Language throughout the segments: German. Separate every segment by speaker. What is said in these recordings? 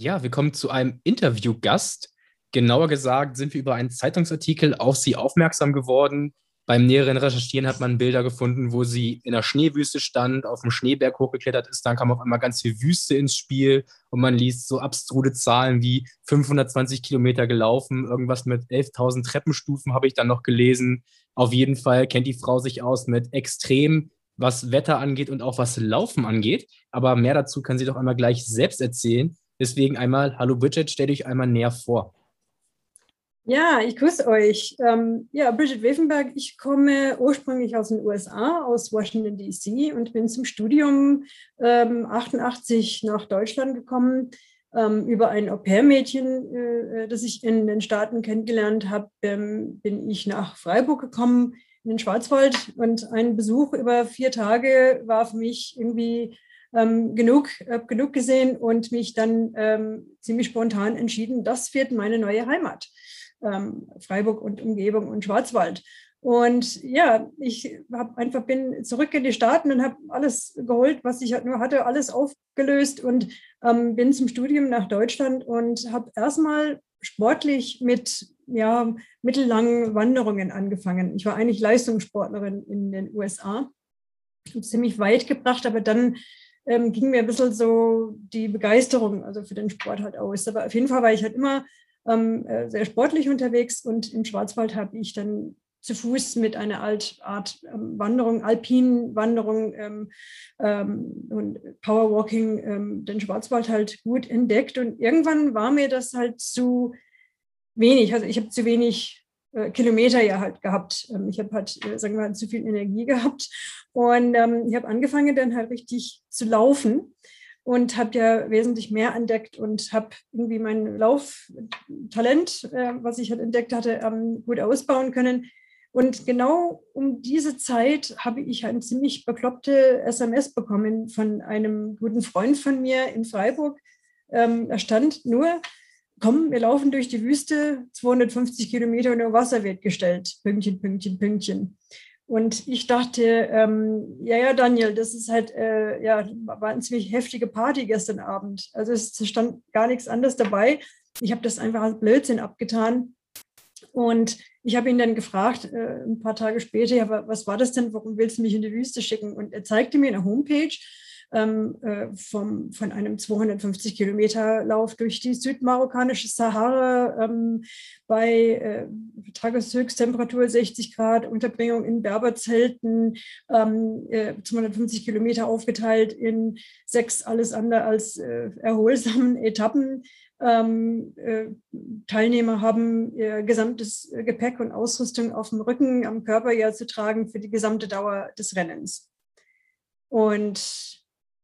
Speaker 1: Ja, wir kommen zu einem Interviewgast. Genauer gesagt sind wir über einen Zeitungsartikel auf sie aufmerksam geworden. Beim näheren Recherchieren hat man Bilder gefunden, wo sie in der Schneewüste stand, auf dem Schneeberg hochgeklettert ist. Dann kam auf einmal ganz viel Wüste ins Spiel und man liest so abstruse Zahlen wie 520 Kilometer gelaufen, irgendwas mit 11.000 Treppenstufen habe ich dann noch gelesen. Auf jeden Fall kennt die Frau sich aus mit extrem, was Wetter angeht und auch was Laufen angeht. Aber mehr dazu kann sie doch einmal gleich selbst erzählen. Deswegen einmal, hallo Bridget, stell dich einmal näher vor.
Speaker 2: Ja, ich grüße euch. Ähm, ja, Bridget Wevenberg, ich komme ursprünglich aus den USA, aus Washington DC und bin zum Studium ähm, 88 nach Deutschland gekommen. Ähm, über ein Au-pair-Mädchen, äh, das ich in den Staaten kennengelernt habe, ähm, bin ich nach Freiburg gekommen, in den Schwarzwald. Und ein Besuch über vier Tage war für mich irgendwie ähm, genug, äh, genug gesehen und mich dann ähm, ziemlich spontan entschieden, das wird meine neue Heimat ähm, Freiburg und Umgebung und Schwarzwald. Und ja, ich hab einfach bin zurück in die Staaten und habe alles geholt, was ich nur hatte, alles aufgelöst und ähm, bin zum Studium nach Deutschland und habe erstmal sportlich mit ja, mittellangen Wanderungen angefangen. Ich war eigentlich Leistungssportlerin in den USA, ziemlich weit gebracht, aber dann ähm, ging mir ein bisschen so die Begeisterung also für den Sport halt aus. Aber auf jeden Fall war ich halt immer ähm, äh, sehr sportlich unterwegs und im Schwarzwald habe ich dann zu Fuß mit einer Alt Art ähm, Wanderung, alpinen Wanderung ähm, ähm, und Powerwalking ähm, den Schwarzwald halt gut entdeckt. Und irgendwann war mir das halt zu wenig. Also ich habe zu wenig äh, Kilometer ja halt gehabt. Ähm, ich habe halt, äh, sagen wir mal, zu viel Energie gehabt. Und ähm, ich habe angefangen dann halt richtig zu laufen und habe ja wesentlich mehr entdeckt und habe irgendwie mein Lauftalent, äh, was ich halt entdeckt hatte, ähm, gut ausbauen können. Und genau um diese Zeit habe ich eine ziemlich bekloppte SMS bekommen von einem guten Freund von mir in Freiburg. Ähm, da stand nur, komm, wir laufen durch die Wüste, 250 Kilometer und Wasser wird gestellt. Pünktchen, Pünktchen, Pünktchen. Und ich dachte, ähm, ja, ja, Daniel, das ist halt, äh, ja, war eine ziemlich heftige Party gestern Abend. Also es stand gar nichts anderes dabei. Ich habe das einfach als Blödsinn abgetan. Und ich habe ihn dann gefragt, äh, ein paar Tage später, ja, was war das denn? Warum willst du mich in die Wüste schicken? Und er zeigte mir eine Homepage ähm, äh, vom, von einem 250 Kilometer Lauf durch die südmarokkanische Sahara ähm, bei äh, Tageshöchsttemperatur 60 Grad, Unterbringung in Berberzelten, ähm, äh, 250 Kilometer aufgeteilt in sechs alles andere als äh, erholsamen Etappen. Ähm, äh, Teilnehmer haben ihr gesamtes Gepäck und Ausrüstung auf dem Rücken, am Körper ja zu tragen für die gesamte Dauer des Rennens. Und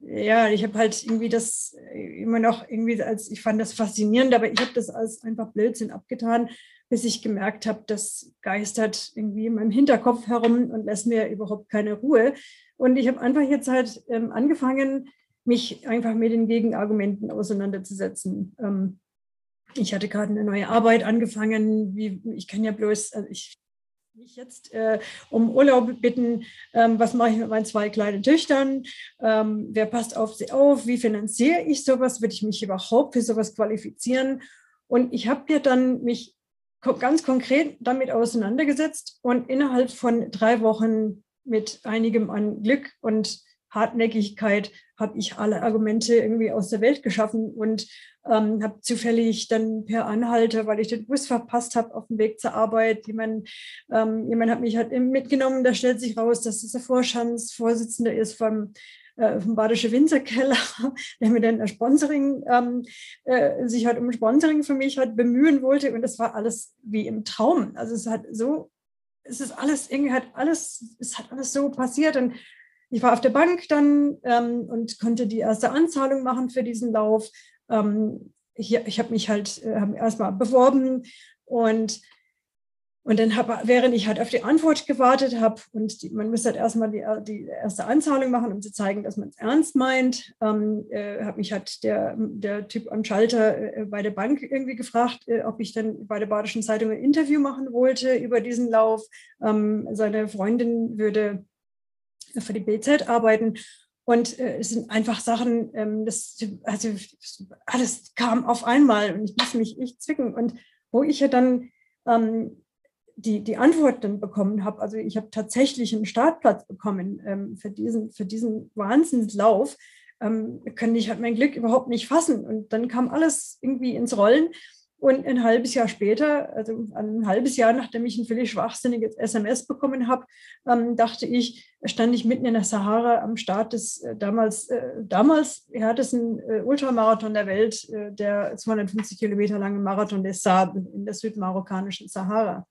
Speaker 2: ja, ich habe halt irgendwie das äh, immer noch irgendwie als, ich fand das faszinierend, aber ich habe das als einfach Blödsinn abgetan, bis ich gemerkt habe, das geistert irgendwie in meinem Hinterkopf herum und lässt mir überhaupt keine Ruhe. Und ich habe einfach jetzt halt ähm, angefangen, mich einfach mit den Gegenargumenten auseinanderzusetzen. Ähm, ich hatte gerade eine neue Arbeit angefangen, wie ich kann ja bloß, also ich mich jetzt äh, um Urlaub bitten, ähm, was mache ich mit meinen zwei kleinen Töchtern, ähm, wer passt auf sie auf, wie finanziere ich sowas, würde ich mich überhaupt für sowas qualifizieren? Und ich habe ja dann mich ganz konkret damit auseinandergesetzt und innerhalb von drei Wochen mit einigem an Glück und Hartnäckigkeit habe ich alle Argumente irgendwie aus der Welt geschaffen und ähm, habe zufällig dann per Anhalter, weil ich den Bus verpasst habe auf dem Weg zur Arbeit, jemand, ähm, jemand hat mich halt mitgenommen, da stellt sich raus, dass das der Vorstandsvorsitzende ist vom äh, vom Badische Winzerkeller, der mir dann Sponsoring, ähm, äh, sich halt um Sponsoring für mich halt bemühen wollte. Und das war alles wie im Traum. Also es hat so, es ist alles, irgendwie hat alles, es hat alles so passiert. Und ich war auf der Bank dann ähm, und konnte die erste Anzahlung machen für diesen Lauf. Ähm, ich ich habe mich halt äh, erstmal beworben und, und dann habe, während ich halt auf die Antwort gewartet habe und die, man muss halt erstmal die, die erste Anzahlung machen, um zu zeigen, dass man es ernst meint, ähm, äh, hat mich halt der, der Typ am Schalter äh, bei der Bank irgendwie gefragt, äh, ob ich dann bei der Badischen Zeitung ein Interview machen wollte über diesen Lauf. Ähm, seine Freundin würde für die BZ arbeiten. Und äh, es sind einfach Sachen, ähm, das, also alles kam auf einmal und ich musste mich echt zwicken. Und wo ich ja dann ähm, die, die Antwort dann bekommen habe, also ich habe tatsächlich einen Startplatz bekommen ähm, für, diesen, für diesen Wahnsinnslauf, ähm, kann ich halt mein Glück überhaupt nicht fassen. Und dann kam alles irgendwie ins Rollen. Und ein halbes Jahr später, also ein halbes Jahr nachdem ich ein völlig schwachsinniges SMS bekommen habe, ähm, dachte ich, stand ich mitten in der Sahara am Start des äh, damals, äh, damals härtesten äh, Ultramarathon der Welt, äh, der 250 Kilometer lange Marathon des Saab in der südmarokkanischen Sahara.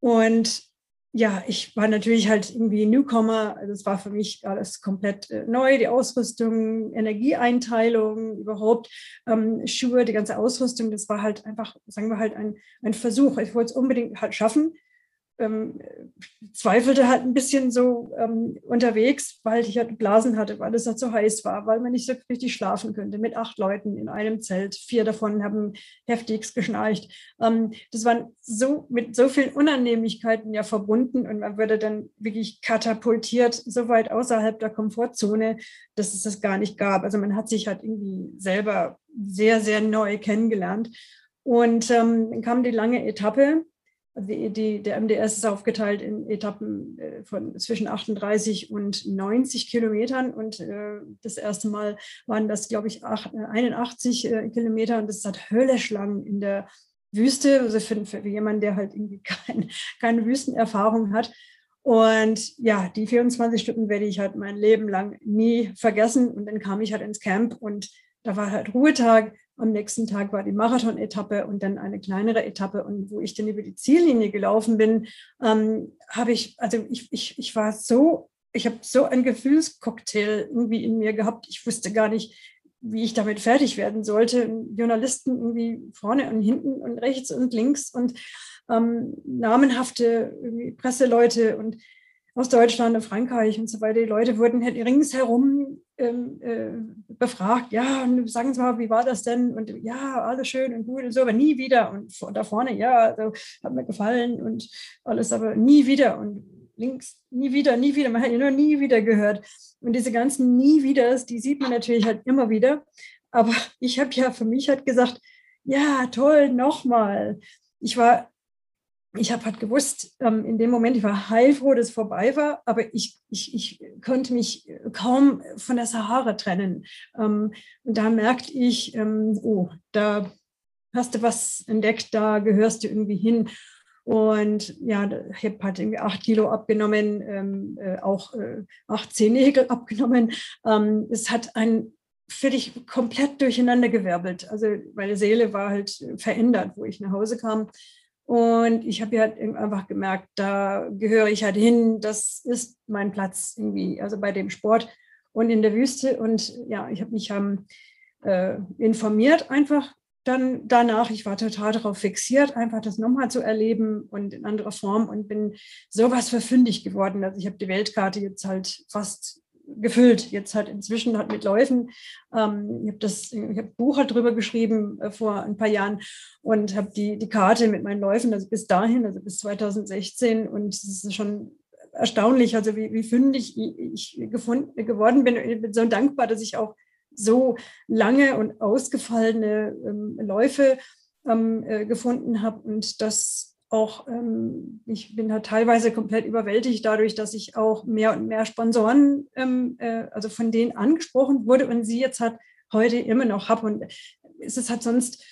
Speaker 2: Und ja, ich war natürlich halt irgendwie Newcomer. Es war für mich alles komplett äh, neu, die Ausrüstung, Energieeinteilung, überhaupt ähm, Schuhe, die ganze Ausrüstung. Das war halt einfach, sagen wir halt, ein, ein Versuch. Ich wollte es unbedingt halt schaffen ähm, zweifelte halt ein bisschen so ähm, unterwegs, weil ich halt Blasen hatte, weil es halt so heiß war, weil man nicht so richtig schlafen könnte mit acht Leuten in einem Zelt. Vier davon haben heftigst geschnarcht. Ähm, das waren so mit so vielen Unannehmlichkeiten ja verbunden und man würde dann wirklich katapultiert so weit außerhalb der Komfortzone, dass es das gar nicht gab. Also man hat sich halt irgendwie selber sehr, sehr neu kennengelernt. Und ähm, dann kam die lange Etappe die, die, der MDS ist aufgeteilt in Etappen äh, von zwischen 38 und 90 Kilometern. Und äh, das erste Mal waren das, glaube ich, 81 äh, Kilometer. Und das ist halt höllisch lang in der Wüste. Also für, für jemanden, der halt irgendwie kein, keine Wüstenerfahrung hat. Und ja, die 24 Stunden werde ich halt mein Leben lang nie vergessen. Und dann kam ich halt ins Camp und da war halt Ruhetag am nächsten Tag war die Marathon-Etappe und dann eine kleinere Etappe. Und wo ich dann über die Ziellinie gelaufen bin, ähm, habe ich, also ich, ich, ich war so, ich habe so ein Gefühlscocktail irgendwie in mir gehabt. Ich wusste gar nicht, wie ich damit fertig werden sollte. Journalisten irgendwie vorne und hinten und rechts und links und ähm, namenhafte Presseleute und aus Deutschland und Frankreich und so weiter. Die Leute wurden halt ringsherum ähm, äh, befragt, ja, und sagen Sie mal, wie war das denn? Und ja, alles schön und gut und so, aber nie wieder. Und da vorne, ja, also, hat mir gefallen und alles, aber nie wieder. Und links, nie wieder, nie wieder. Man hat ja nur nie wieder gehört. Und diese ganzen Nie Wieders, die sieht man natürlich halt immer wieder. Aber ich habe ja für mich halt gesagt, ja, toll, nochmal. Ich war ich habe halt gewusst, ähm, in dem Moment, ich war heilfroh, dass es vorbei war, aber ich, ich, ich konnte mich kaum von der Sahara trennen. Ähm, und da merkte ich, ähm, oh, da hast du was entdeckt, da gehörst du irgendwie hin. Und ja, ich habe halt irgendwie acht Kilo abgenommen, ähm, äh, auch äh, acht Zehennägel abgenommen. Ähm, es hat ein völlig komplett durcheinander gewirbelt. Also meine Seele war halt verändert, wo ich nach Hause kam. Und ich habe ja halt einfach gemerkt, da gehöre ich halt hin, das ist mein Platz irgendwie, also bei dem Sport und in der Wüste. Und ja, ich habe mich ähm, äh, informiert einfach dann danach. Ich war total darauf fixiert, einfach das nochmal zu erleben und in anderer Form und bin sowas verfündig geworden. Also ich habe die Weltkarte jetzt halt fast gefüllt. Jetzt halt inzwischen hat mit Läufen. Ähm, ich habe das, ich habe Buch halt drüber geschrieben äh, vor ein paar Jahren und habe die, die Karte mit meinen Läufen, also bis dahin, also bis 2016 und es ist schon erstaunlich, also wie, wie fündig ich gefunden, geworden bin. Ich bin so dankbar, dass ich auch so lange und ausgefallene ähm, Läufe ähm, äh, gefunden habe und das auch, ähm, ich bin da teilweise komplett überwältigt dadurch, dass ich auch mehr und mehr Sponsoren, ähm, äh, also von denen angesprochen wurde und sie jetzt halt heute immer noch habe. Und es ist halt sonst,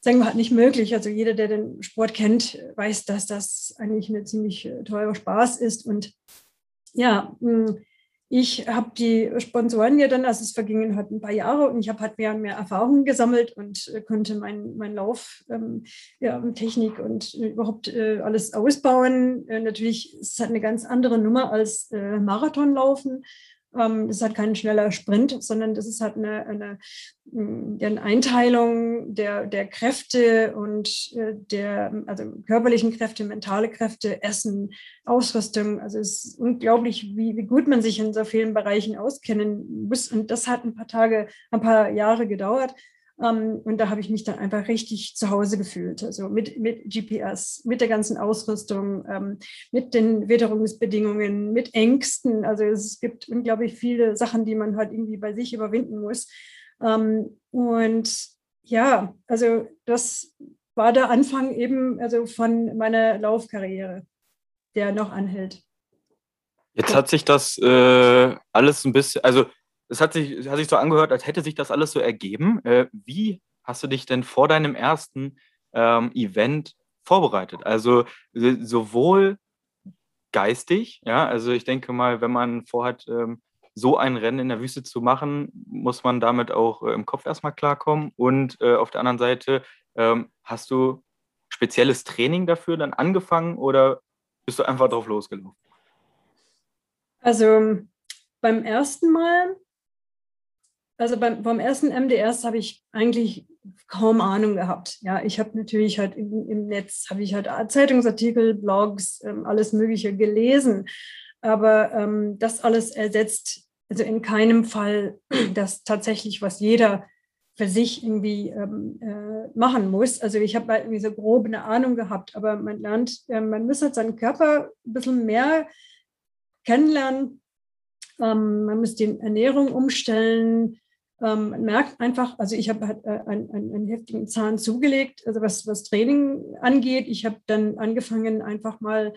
Speaker 2: sagen wir halt nicht möglich. Also jeder, der den Sport kennt, weiß, dass das eigentlich eine ziemlich äh, teurer Spaß ist. Und ja, mh, hm, ich habe die Sponsoren ja dann, also es vergingen halt ein paar Jahre und ich habe halt mehr und mehr Erfahrungen gesammelt und äh, konnte meinen mein Lauf, ähm, ja, Technik und äh, überhaupt äh, alles ausbauen. Äh, natürlich ist es halt eine ganz andere Nummer als äh, Marathonlaufen. Ähm, das ist halt kein schneller Sprint, sondern das ist halt eine, eine, mm, eine Einteilung der, der Kräfte und äh, der also körperlichen Kräfte, mentale Kräfte, Essen, Ausrüstung. Also es ist unglaublich, wie, wie gut man sich in so vielen Bereichen auskennen muss. Und das hat ein paar Tage, ein paar Jahre gedauert. Ähm, und da habe ich mich dann einfach richtig zu Hause gefühlt. Also mit, mit GPS, mit der ganzen Ausrüstung, ähm, mit den Witterungsbedingungen, mit Ängsten. Also es gibt unglaublich viele Sachen, die man halt irgendwie bei sich überwinden muss. Ähm, und ja, also das war der Anfang eben also von meiner Laufkarriere, der noch anhält.
Speaker 3: Jetzt hat sich das äh, alles ein bisschen, also es hat sich, hat sich so angehört, als hätte sich das alles so ergeben. Äh, wie hast du dich denn vor deinem ersten ähm, Event vorbereitet? Also sowohl geistig, ja, also ich denke mal, wenn man vorhat, ähm, so ein Rennen in der Wüste zu machen, muss man damit auch äh, im Kopf erstmal klarkommen. Und äh, auf der anderen Seite, ähm, hast du spezielles Training dafür dann angefangen oder bist du einfach drauf losgelaufen?
Speaker 2: Also beim ersten Mal also beim, beim ersten MDS habe ich eigentlich kaum Ahnung gehabt. Ja, ich habe natürlich halt im, im Netz, habe ich halt Zeitungsartikel, Blogs, ähm, alles Mögliche gelesen. Aber ähm, das alles ersetzt also in keinem Fall das tatsächlich, was jeder für sich irgendwie ähm, äh, machen muss. Also ich habe halt irgendwie so grob eine Ahnung gehabt, aber man lernt, äh, man muss halt seinen Körper ein bisschen mehr kennenlernen. Ähm, man muss die Ernährung umstellen, ähm, man merkt einfach, also ich habe halt, äh, einen, einen, heftigen Zahn zugelegt, also was, was Training angeht. Ich habe dann angefangen, einfach mal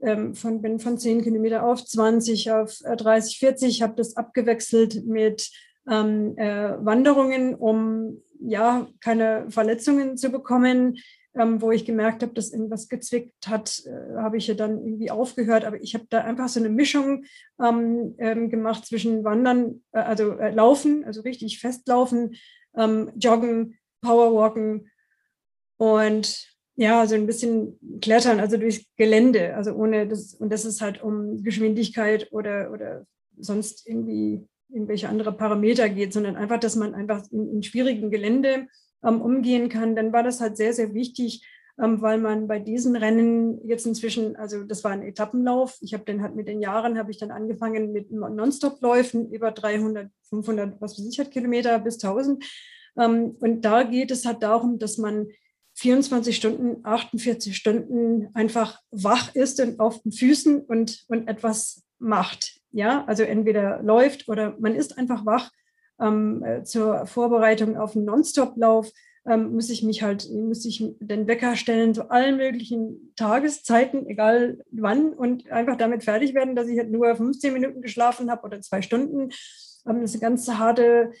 Speaker 2: ähm, von, bin von 10 Kilometer auf 20, auf 30, 40, habe das abgewechselt mit ähm, äh, Wanderungen, um ja keine Verletzungen zu bekommen ähm, wo ich gemerkt habe, dass irgendwas gezwickt hat, äh, habe ich ja dann irgendwie aufgehört. Aber ich habe da einfach so eine Mischung ähm, ähm, gemacht zwischen Wandern, äh, also äh, Laufen, also richtig festlaufen, ähm, Joggen, Powerwalken und ja, so ein bisschen Klettern, also durch Gelände, also ohne das, und das ist halt um Geschwindigkeit oder, oder sonst irgendwie irgendwelche andere Parameter geht, sondern einfach, dass man einfach in, in schwierigen Gelände umgehen kann, dann war das halt sehr, sehr wichtig, ähm, weil man bei diesen Rennen jetzt inzwischen, also das war ein Etappenlauf. Ich habe dann halt mit den Jahren, habe ich dann angefangen mit Nonstop-Läufen über 300, 500, was weiß ich, halt Kilometer bis 1000. Ähm, und da geht es halt darum, dass man 24 Stunden, 48 Stunden einfach wach ist und auf den Füßen und, und etwas macht. Ja, also entweder läuft oder man ist einfach wach ähm, äh, zur Vorbereitung auf einen Nonstop-Lauf ähm, muss ich mich halt, muss ich den Wecker stellen zu allen möglichen Tageszeiten, egal wann, und einfach damit fertig werden, dass ich halt nur 15 Minuten geschlafen habe oder zwei Stunden. Ähm, das ist eine ganz harte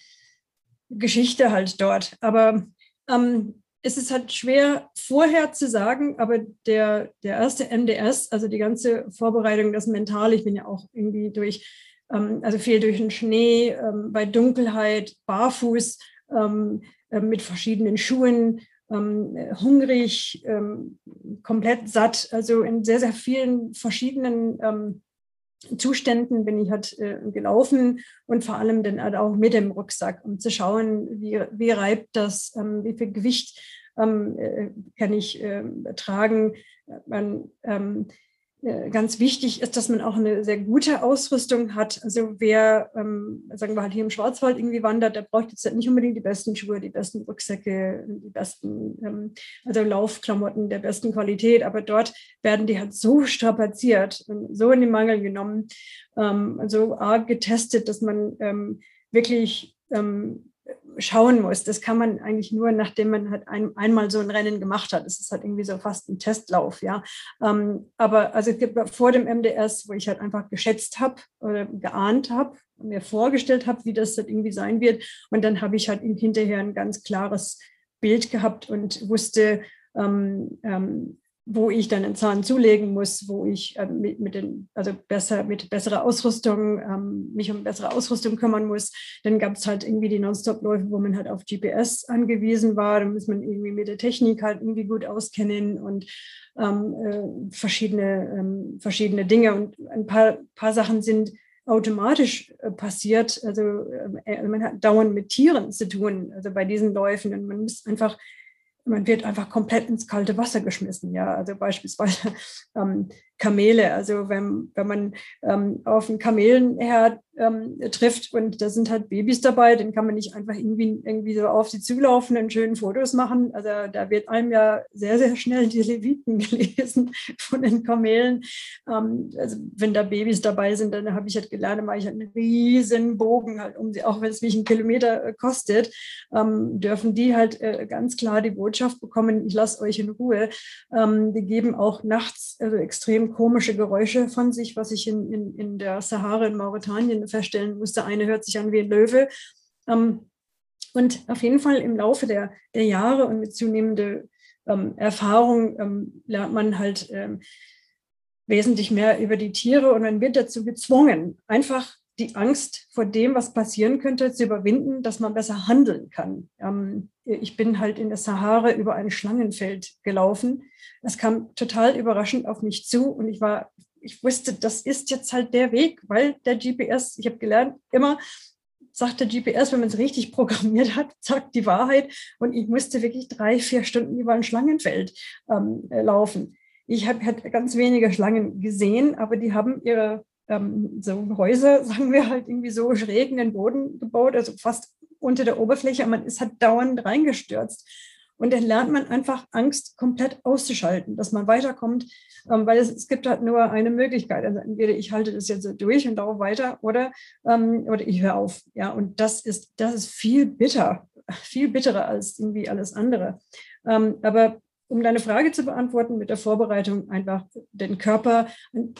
Speaker 2: Geschichte halt dort. Aber ähm, es ist halt schwer vorher zu sagen, aber der, der erste MDS, also die ganze Vorbereitung, das Mentale, ich bin ja auch irgendwie durch also viel durch den Schnee, ähm, bei Dunkelheit, barfuß, ähm, äh, mit verschiedenen Schuhen, hungrig, komplett satt. Also in sehr, sehr vielen verschiedenen Zuständen bin ich halt äh, gelaufen und vor allem dann halt auch mit dem Rucksack, um zu schauen, wie, wie reibt das, wie viel Gewicht äh, kann ich tragen. Man, ganz wichtig ist, dass man auch eine sehr gute Ausrüstung hat. Also wer, ähm, sagen wir halt hier im Schwarzwald irgendwie wandert, der braucht jetzt nicht unbedingt die besten Schuhe, die besten Rucksäcke, die besten, ähm, also Laufklamotten der besten Qualität, aber dort werden die halt so strapaziert und so in den Mangel genommen, ähm, so arg getestet, dass man ähm, wirklich ähm, schauen muss. Das kann man eigentlich nur, nachdem man halt ein, einmal so ein Rennen gemacht hat. Das ist halt irgendwie so fast ein Testlauf, ja. Ähm, aber also vor dem MDS, wo ich halt einfach geschätzt habe oder geahnt habe, mir vorgestellt habe, wie das halt irgendwie sein wird. Und dann habe ich halt hinterher ein ganz klares Bild gehabt und wusste, ähm, ähm, wo ich dann einen Zahn zulegen muss, wo ich äh, mit, mit, den, also besser, mit besserer Ausrüstung, ähm, mich um bessere Ausrüstung kümmern muss. Dann gab es halt irgendwie die Nonstop-Läufe, wo man halt auf GPS angewiesen war. Da muss man irgendwie mit der Technik halt irgendwie gut auskennen und ähm, äh, verschiedene, ähm, verschiedene Dinge. Und ein paar, paar Sachen sind automatisch äh, passiert. Also äh, man hat dauernd mit Tieren zu tun, also bei diesen Läufen. Und man muss einfach man wird einfach komplett ins kalte Wasser geschmissen. Ja, also beispielsweise, ähm, Kamele. Also wenn, wenn man ähm, auf einen Kamelenherd ähm, trifft und da sind halt Babys dabei, dann kann man nicht einfach irgendwie, irgendwie so auf sie zulaufen und schönen Fotos machen. Also da wird einem ja sehr, sehr schnell die Leviten gelesen von den Kamelen. Ähm, also wenn da Babys dabei sind, dann habe ich halt gelernt, mache ich halt einen riesen Bogen, halt, um sie, auch wenn es mich einen Kilometer äh, kostet, ähm, dürfen die halt äh, ganz klar die Botschaft bekommen, ich lasse euch in Ruhe. Ähm, die geben auch nachts also extrem komische Geräusche von sich, was ich in, in, in der Sahara in Mauretanien feststellen musste, eine hört sich an wie ein Löwe. Ähm, und auf jeden Fall im Laufe der, der Jahre und mit zunehmender ähm, Erfahrung ähm, lernt man halt ähm, wesentlich mehr über die Tiere und man wird dazu gezwungen, einfach die Angst vor dem, was passieren könnte, zu überwinden, dass man besser handeln kann. Ähm, ich bin halt in der Sahara über ein Schlangenfeld gelaufen. Das kam total überraschend auf mich zu und ich war ich wusste, das ist jetzt halt der Weg, weil der GPS, ich habe gelernt, immer sagt der GPS, wenn man es richtig programmiert hat, sagt die Wahrheit. Und ich musste wirklich drei, vier Stunden über ein Schlangenfeld ähm, laufen. Ich habe halt ganz wenige Schlangen gesehen, aber die haben ihre ähm, so Häuser, sagen wir halt irgendwie so schräg in den Boden gebaut, also fast unter der Oberfläche. Man ist halt dauernd reingestürzt. Und dann lernt man einfach Angst komplett auszuschalten, dass man weiterkommt, ähm, weil es, es, gibt halt nur eine Möglichkeit. Also entweder ich halte das jetzt durch und laufe weiter oder, ähm, oder ich höre auf. Ja, und das ist, das ist viel bitter, viel bitterer als irgendwie alles andere. Ähm, aber um deine Frage zu beantworten mit der Vorbereitung, einfach den Körper,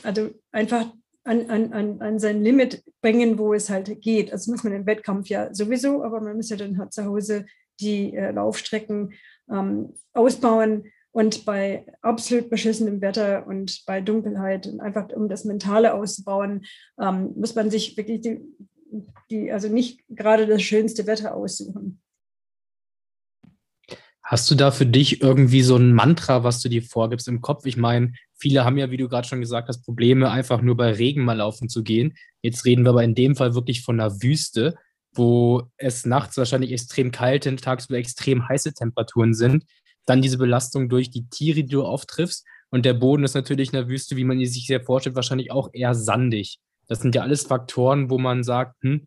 Speaker 2: also einfach an, an, an, sein Limit bringen, wo es halt geht. Also muss man im Wettkampf ja sowieso, aber man muss ja dann halt zu Hause die äh, Laufstrecken ähm, ausbauen und bei absolut beschissenem Wetter und bei Dunkelheit und einfach um das Mentale auszubauen, ähm, muss man sich wirklich die, die, also nicht gerade das schönste Wetter aussuchen.
Speaker 1: Hast du da für dich irgendwie so ein Mantra, was du dir vorgibst im Kopf? Ich meine, viele haben ja, wie du gerade schon gesagt hast, Probleme, einfach nur bei Regen mal laufen zu gehen. Jetzt reden wir aber in dem Fall wirklich von einer Wüste wo es nachts wahrscheinlich extrem kalt und tagsüber extrem heiße Temperaturen sind. Dann diese Belastung durch die Tiere, die du auftriffst. Und der Boden ist natürlich in der Wüste, wie man sich sehr vorstellt, wahrscheinlich auch eher sandig. Das sind ja alles Faktoren, wo man sagt, hm,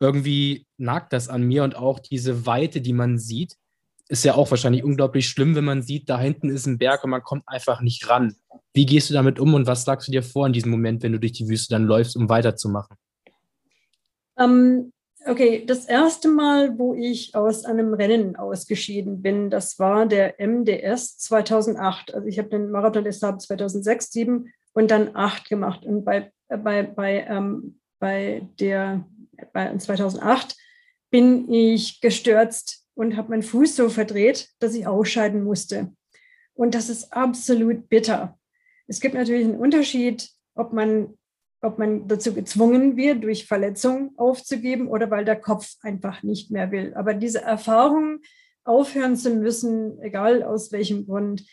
Speaker 1: irgendwie nagt das an mir und auch diese Weite, die man sieht, ist ja auch wahrscheinlich unglaublich schlimm, wenn man sieht, da hinten ist ein Berg und man kommt einfach nicht ran. Wie gehst du damit um und was sagst du dir vor in diesem Moment, wenn du durch die Wüste dann läufst, um weiterzumachen?
Speaker 2: Ähm, Okay, das erste Mal, wo ich aus einem Rennen ausgeschieden bin, das war der MDS 2008. Also ich habe den Marathon des Saab 2006, 7 und dann 8 gemacht. Und bei, bei, bei, ähm, bei der bei 2008 bin ich gestürzt und habe meinen Fuß so verdreht, dass ich ausscheiden musste. Und das ist absolut bitter. Es gibt natürlich einen Unterschied, ob man ob man dazu gezwungen wird, durch Verletzung aufzugeben oder weil der Kopf einfach nicht mehr will. Aber diese Erfahrung, aufhören zu müssen, egal aus welchem Grund,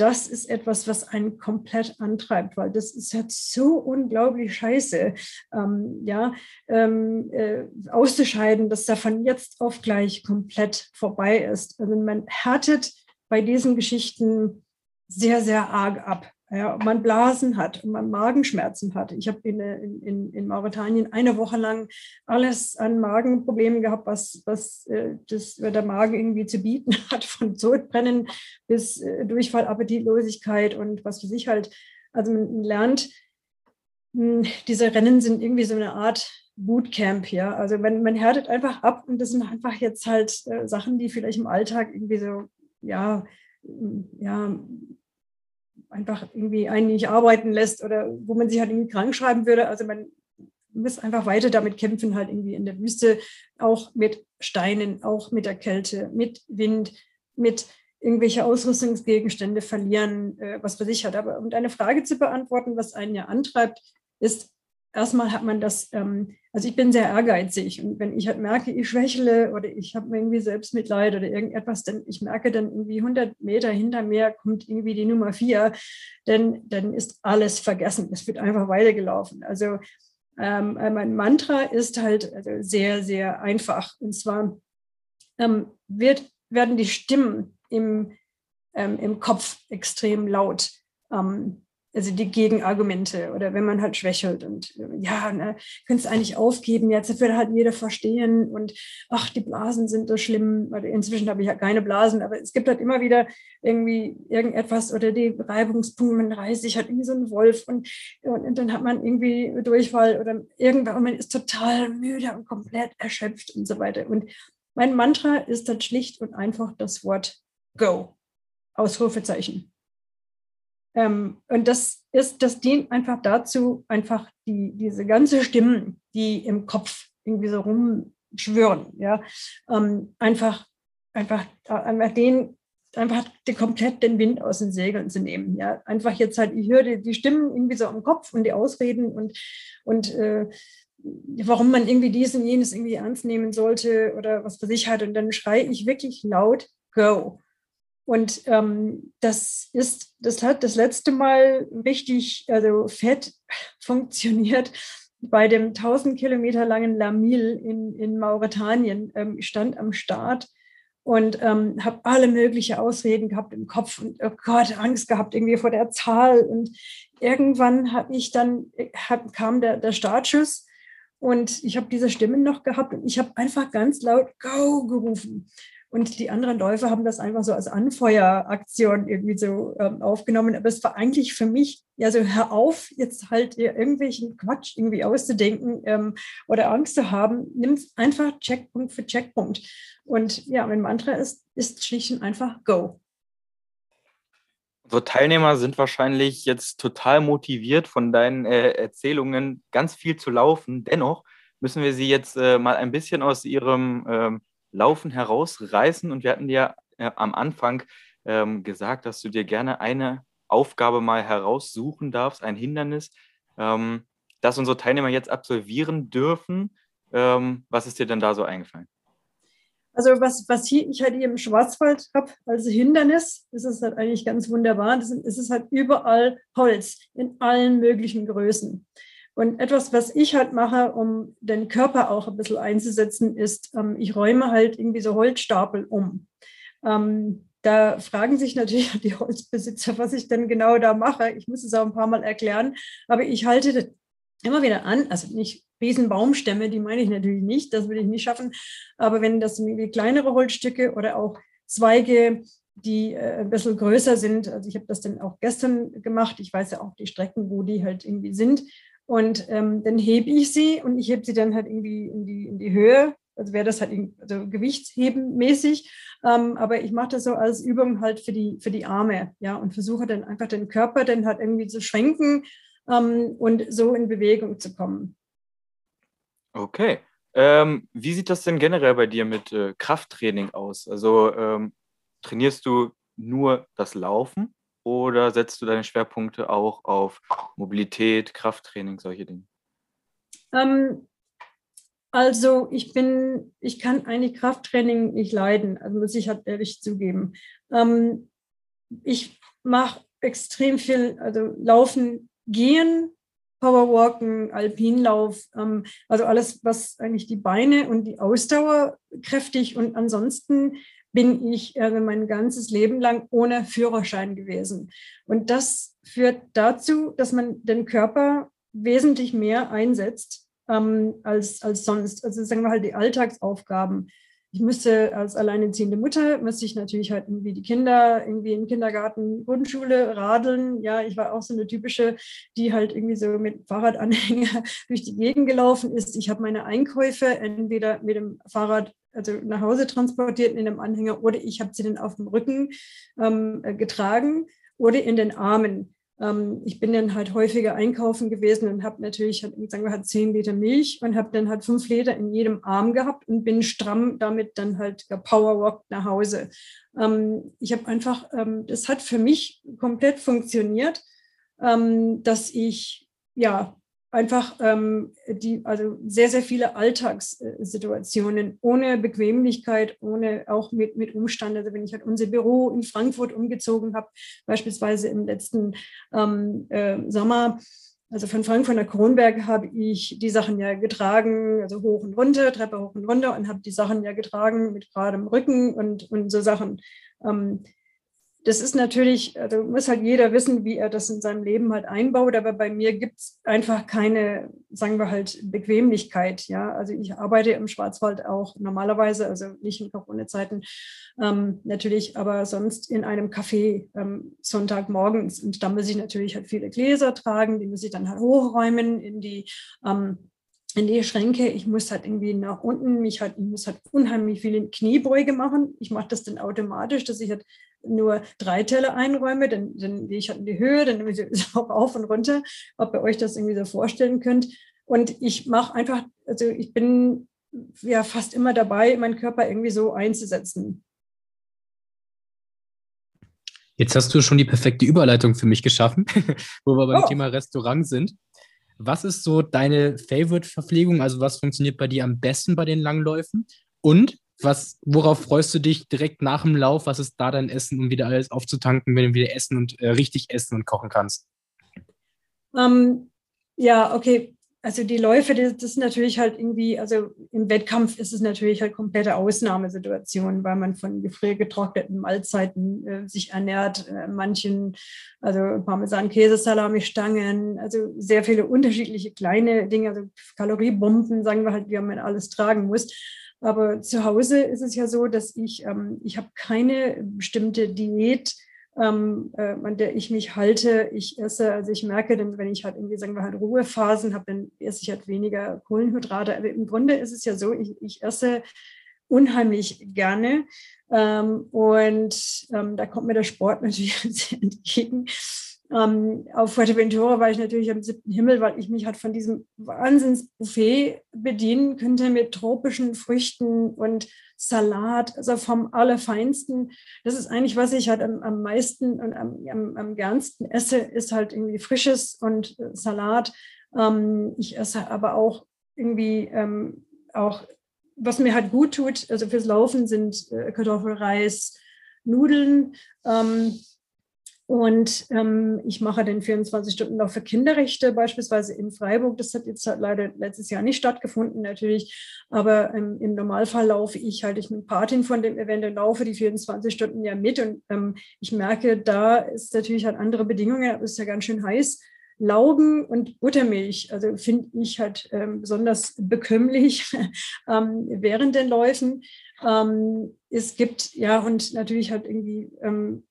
Speaker 2: das ist etwas, was einen komplett antreibt, weil das ist halt so unglaublich scheiße, ähm, ja, ähm, äh, auszuscheiden, dass da von jetzt auf gleich komplett vorbei ist. Also man härtet bei diesen Geschichten sehr, sehr arg ab ja, man Blasen hat und man Magenschmerzen hat. Ich habe in, in, in Mauretanien eine Woche lang alles an Magenproblemen gehabt, was, was äh, das, der Magen irgendwie zu bieten hat, von Sodbrennen bis äh, Durchfall, Appetitlosigkeit und was für sich halt. Also man lernt, hm, diese Rennen sind irgendwie so eine Art Bootcamp, ja. Also man, man härtet einfach ab und das sind einfach jetzt halt äh, Sachen, die vielleicht im Alltag irgendwie so, ja, ja, einfach irgendwie einen nicht arbeiten lässt oder wo man sich halt irgendwie krank schreiben würde. Also man muss einfach weiter damit kämpfen, halt irgendwie in der Wüste, auch mit Steinen, auch mit der Kälte, mit Wind, mit irgendwelche Ausrüstungsgegenstände verlieren, äh, was für sich hat. Aber um deine Frage zu beantworten, was einen ja antreibt, ist erstmal hat man das, ähm, also ich bin sehr ehrgeizig und wenn ich halt merke, ich schwächle oder ich habe irgendwie Selbstmitleid oder irgendetwas, dann ich merke dann irgendwie 100 Meter hinter mir kommt irgendwie die Nummer vier, denn dann ist alles vergessen. Es wird einfach weitergelaufen. Also ähm, äh, mein Mantra ist halt also sehr, sehr einfach und zwar ähm, wird, werden die Stimmen im, ähm, im Kopf extrem laut. Ähm, also die Gegenargumente oder wenn man halt schwächelt und ja, ne, könntest eigentlich aufgeben, jetzt wird halt jeder verstehen und ach, die Blasen sind so schlimm. Inzwischen habe ich ja keine Blasen, aber es gibt halt immer wieder irgendwie irgendetwas oder die Reibungspunkte, man reißt sich halt irgendwie so ein Wolf und, und, und dann hat man irgendwie Durchfall oder irgendwann und man ist total müde und komplett erschöpft und so weiter. Und mein Mantra ist dann schlicht und einfach das Wort Go. Ausrufezeichen. Ähm, und das ist, das dient einfach dazu, einfach die, diese ganze Stimmen, die im Kopf irgendwie so rumschwören, ja, ähm, einfach, einfach, einfach den, einfach die, komplett den Wind aus den Segeln zu nehmen, ja, einfach jetzt halt, ich höre die, die Stimmen irgendwie so im Kopf und die Ausreden und, und äh, warum man irgendwie dies und jenes irgendwie ernst nehmen sollte oder was für sich hat. Und dann schreie ich wirklich laut, go. Und ähm, das ist, das hat das letzte Mal richtig, also fett funktioniert bei dem 1000 Kilometer langen Lamil in, in Mauretanien. Ähm, ich stand am Start und ähm, habe alle möglichen Ausreden gehabt im Kopf und oh Gott, Angst gehabt irgendwie vor der Zahl. Und irgendwann habe ich dann, hab, kam der, der Startschuss und ich habe diese Stimmen noch gehabt und ich habe einfach ganz laut Go gerufen. Und die anderen Läufer haben das einfach so als Anfeueraktion irgendwie so ähm, aufgenommen. Aber es war eigentlich für mich, ja, so hör auf, jetzt halt irgendwelchen Quatsch irgendwie auszudenken ähm, oder Angst zu haben. Nimm einfach Checkpunkt für Checkpunkt. Und ja, mein Mantra ist, ist schlicht und einfach Go.
Speaker 3: Unsere Teilnehmer sind wahrscheinlich jetzt total motiviert von deinen äh, Erzählungen, ganz viel zu laufen. Dennoch müssen wir sie jetzt äh, mal ein bisschen aus ihrem ähm, Laufen herausreißen. Und wir hatten dir äh, am Anfang ähm, gesagt, dass du dir gerne eine Aufgabe mal heraussuchen darfst, ein Hindernis, ähm, das unsere Teilnehmer jetzt absolvieren dürfen. Ähm, was ist dir denn da so eingefallen?
Speaker 2: Also was, was hier, ich halt hier im Schwarzwald habe als Hindernis, ist halt eigentlich ganz wunderbar. Das ist halt überall Holz in allen möglichen Größen. Und etwas, was ich halt mache, um den Körper auch ein bisschen einzusetzen, ist, ähm, ich räume halt irgendwie so Holzstapel um. Ähm, da fragen sich natürlich die Holzbesitzer, was ich denn genau da mache. Ich muss es auch ein paar Mal erklären, aber ich halte das immer wieder an, also nicht Riesenbaumstämme, die meine ich natürlich nicht, das will ich nicht schaffen, aber wenn das irgendwie kleinere Holzstücke oder auch Zweige, die äh, ein bisschen größer sind, also ich habe das dann auch gestern gemacht, ich weiß ja auch die Strecken, wo die halt irgendwie sind, und ähm, dann hebe ich sie und ich hebe sie dann halt irgendwie in die, in die Höhe. Also wäre das halt also Gewichtsheben mäßig. Ähm, aber ich mache das so als Übung halt für die, für die Arme, ja, und versuche dann einfach den Körper dann halt irgendwie zu schwenken ähm, und so in Bewegung zu kommen.
Speaker 3: Okay. Ähm, wie sieht das denn generell bei dir mit äh, Krafttraining aus? Also ähm, trainierst du nur das Laufen oder setzt du deine Schwerpunkte auch auf Mobilität, Krafttraining, solche Dinge?
Speaker 2: Ähm, also ich bin, ich kann eigentlich Krafttraining nicht leiden, also muss ich halt ehrlich zugeben. Ähm, ich mache extrem viel, also Laufen, Gehen, Powerwalken, Alpinlauf, ähm, also alles, was eigentlich die Beine und die Ausdauer kräftig und ansonsten bin ich also mein ganzes Leben lang ohne Führerschein gewesen. Und das führt dazu, dass man den Körper wesentlich mehr einsetzt ähm, als, als sonst. Also sagen wir halt die Alltagsaufgaben. Ich müsste als alleinerziehende Mutter, müsste ich natürlich halt irgendwie die Kinder irgendwie im Kindergarten, Grundschule radeln. Ja, ich war auch so eine typische, die halt irgendwie so mit Fahrradanhänger durch die Gegend gelaufen ist. Ich habe meine Einkäufe entweder mit dem Fahrrad also nach Hause transportiert in einem Anhänger oder ich habe sie dann auf dem Rücken ähm, äh, getragen oder in den Armen. Ähm, ich bin dann halt häufiger einkaufen gewesen und habe natürlich, sagen wir, halt zehn Liter Milch und habe dann halt fünf Liter in jedem Arm gehabt und bin stramm damit dann halt gepowerwalkt nach Hause. Ähm, ich habe einfach, ähm, das hat für mich komplett funktioniert, ähm, dass ich ja einfach ähm, die, also sehr, sehr viele Alltagssituationen ohne Bequemlichkeit, ohne auch mit, mit Umstand. Also wenn ich halt unser Büro in Frankfurt umgezogen habe, beispielsweise im letzten ähm, äh, Sommer, also von Frankfurt nach Kronberg habe ich die Sachen ja getragen, also hoch und runter, Treppe hoch und runter und habe die Sachen ja getragen mit geradem Rücken und, und so Sachen. Ähm, das ist natürlich, also muss halt jeder wissen, wie er das in seinem Leben halt einbaut, aber bei mir gibt es einfach keine, sagen wir halt, Bequemlichkeit. Ja, also ich arbeite im Schwarzwald auch normalerweise, also nicht in Corona-Zeiten ähm, natürlich, aber sonst in einem Café ähm, Sonntagmorgens. Und da muss ich natürlich halt viele Gläser tragen, die muss ich dann halt hochräumen in die ähm, in die Schränke, ich muss halt irgendwie nach unten, mich halt, ich muss halt unheimlich viele Kniebeuge machen. Ich mache das dann automatisch, dass ich halt nur drei Teller einräume, dann, dann gehe ich halt in die Höhe, dann nehme ich es auch auf und runter, ob ihr euch das irgendwie so vorstellen könnt. Und ich mache einfach, also ich bin ja fast immer dabei, meinen Körper irgendwie so einzusetzen.
Speaker 1: Jetzt hast du schon die perfekte Überleitung für mich geschaffen, wo wir beim oh. Thema Restaurant sind. Was ist so deine Favorite-Verpflegung? Also was funktioniert bei dir am besten bei den Langläufen? Und was, worauf freust du dich direkt nach dem Lauf? Was ist da dein Essen, um wieder alles aufzutanken, wenn du wieder essen und äh, richtig essen und kochen kannst?
Speaker 2: Ähm, ja, okay. Also die Läufe, das, das ist natürlich halt irgendwie, also im Wettkampf ist es natürlich halt komplette Ausnahmesituation, weil man von gefriergetrockneten Mahlzeiten äh, sich ernährt. Äh, manchen, also Parmesan, Käse, Salami, Stangen, also sehr viele unterschiedliche kleine Dinge, also Kaloriebomben, sagen wir halt, wie man alles tragen muss. Aber zu Hause ist es ja so, dass ich, ähm, ich habe keine bestimmte Diät, ähm, äh, an der ich mich halte. Ich esse, also ich merke, dann, wenn ich halt irgendwie, sagen wir halt Ruhephasen habe, dann esse ich halt weniger Kohlenhydrate. Aber im Grunde ist es ja so, ich, ich esse unheimlich gerne. Ähm, und ähm, da kommt mir der Sport natürlich entgegen. Ähm, auf Fuerteventura war ich natürlich am siebten Himmel, weil ich mich halt von diesem Wahnsinnsbuffet bedienen könnte mit tropischen Früchten und Salat, also vom Allerfeinsten. Das ist eigentlich, was ich halt am, am meisten und am, am, am gernsten esse, ist halt irgendwie Frisches und äh, Salat. Ähm, ich esse aber auch irgendwie ähm, auch, was mir halt gut tut, also fürs Laufen sind äh, Kartoffelreis, Nudeln. Ähm, und ähm, ich mache den 24-Stunden-Lauf für Kinderrechte, beispielsweise in Freiburg. Das hat jetzt halt leider letztes Jahr nicht stattgefunden, natürlich. Aber ähm, im Normalfall laufe ich halt, ich bin Patin von dem Event und laufe die 24 Stunden ja mit. Und ähm, ich merke, da ist natürlich halt andere Bedingungen, es ist ja ganz schön heiß. Laugen und Buttermilch, also finde ich halt ähm, besonders bekömmlich ähm, während den Läufen. Ähm, es gibt ja und natürlich halt irgendwie ähm,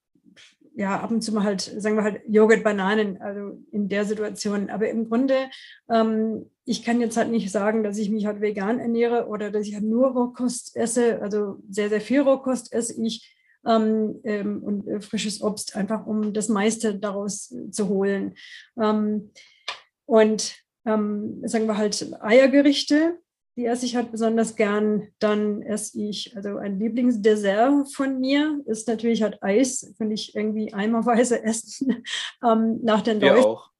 Speaker 2: ja, ab und zu mal halt, sagen wir halt Joghurt, Bananen, also in der Situation. Aber im Grunde, ähm, ich kann jetzt halt nicht sagen, dass ich mich halt vegan ernähre oder dass ich halt nur Rohkost esse. Also sehr, sehr viel Rohkost esse ich ähm, ähm, und äh, frisches Obst, einfach um das meiste daraus zu holen. Ähm, und ähm, sagen wir halt Eiergerichte, die esse ich halt besonders gern. Dann esse ich, also ein Lieblingsdessert von mir ist natürlich halt Eis, finde ich irgendwie eimerweise essen ähm, nach den
Speaker 3: Wir auch.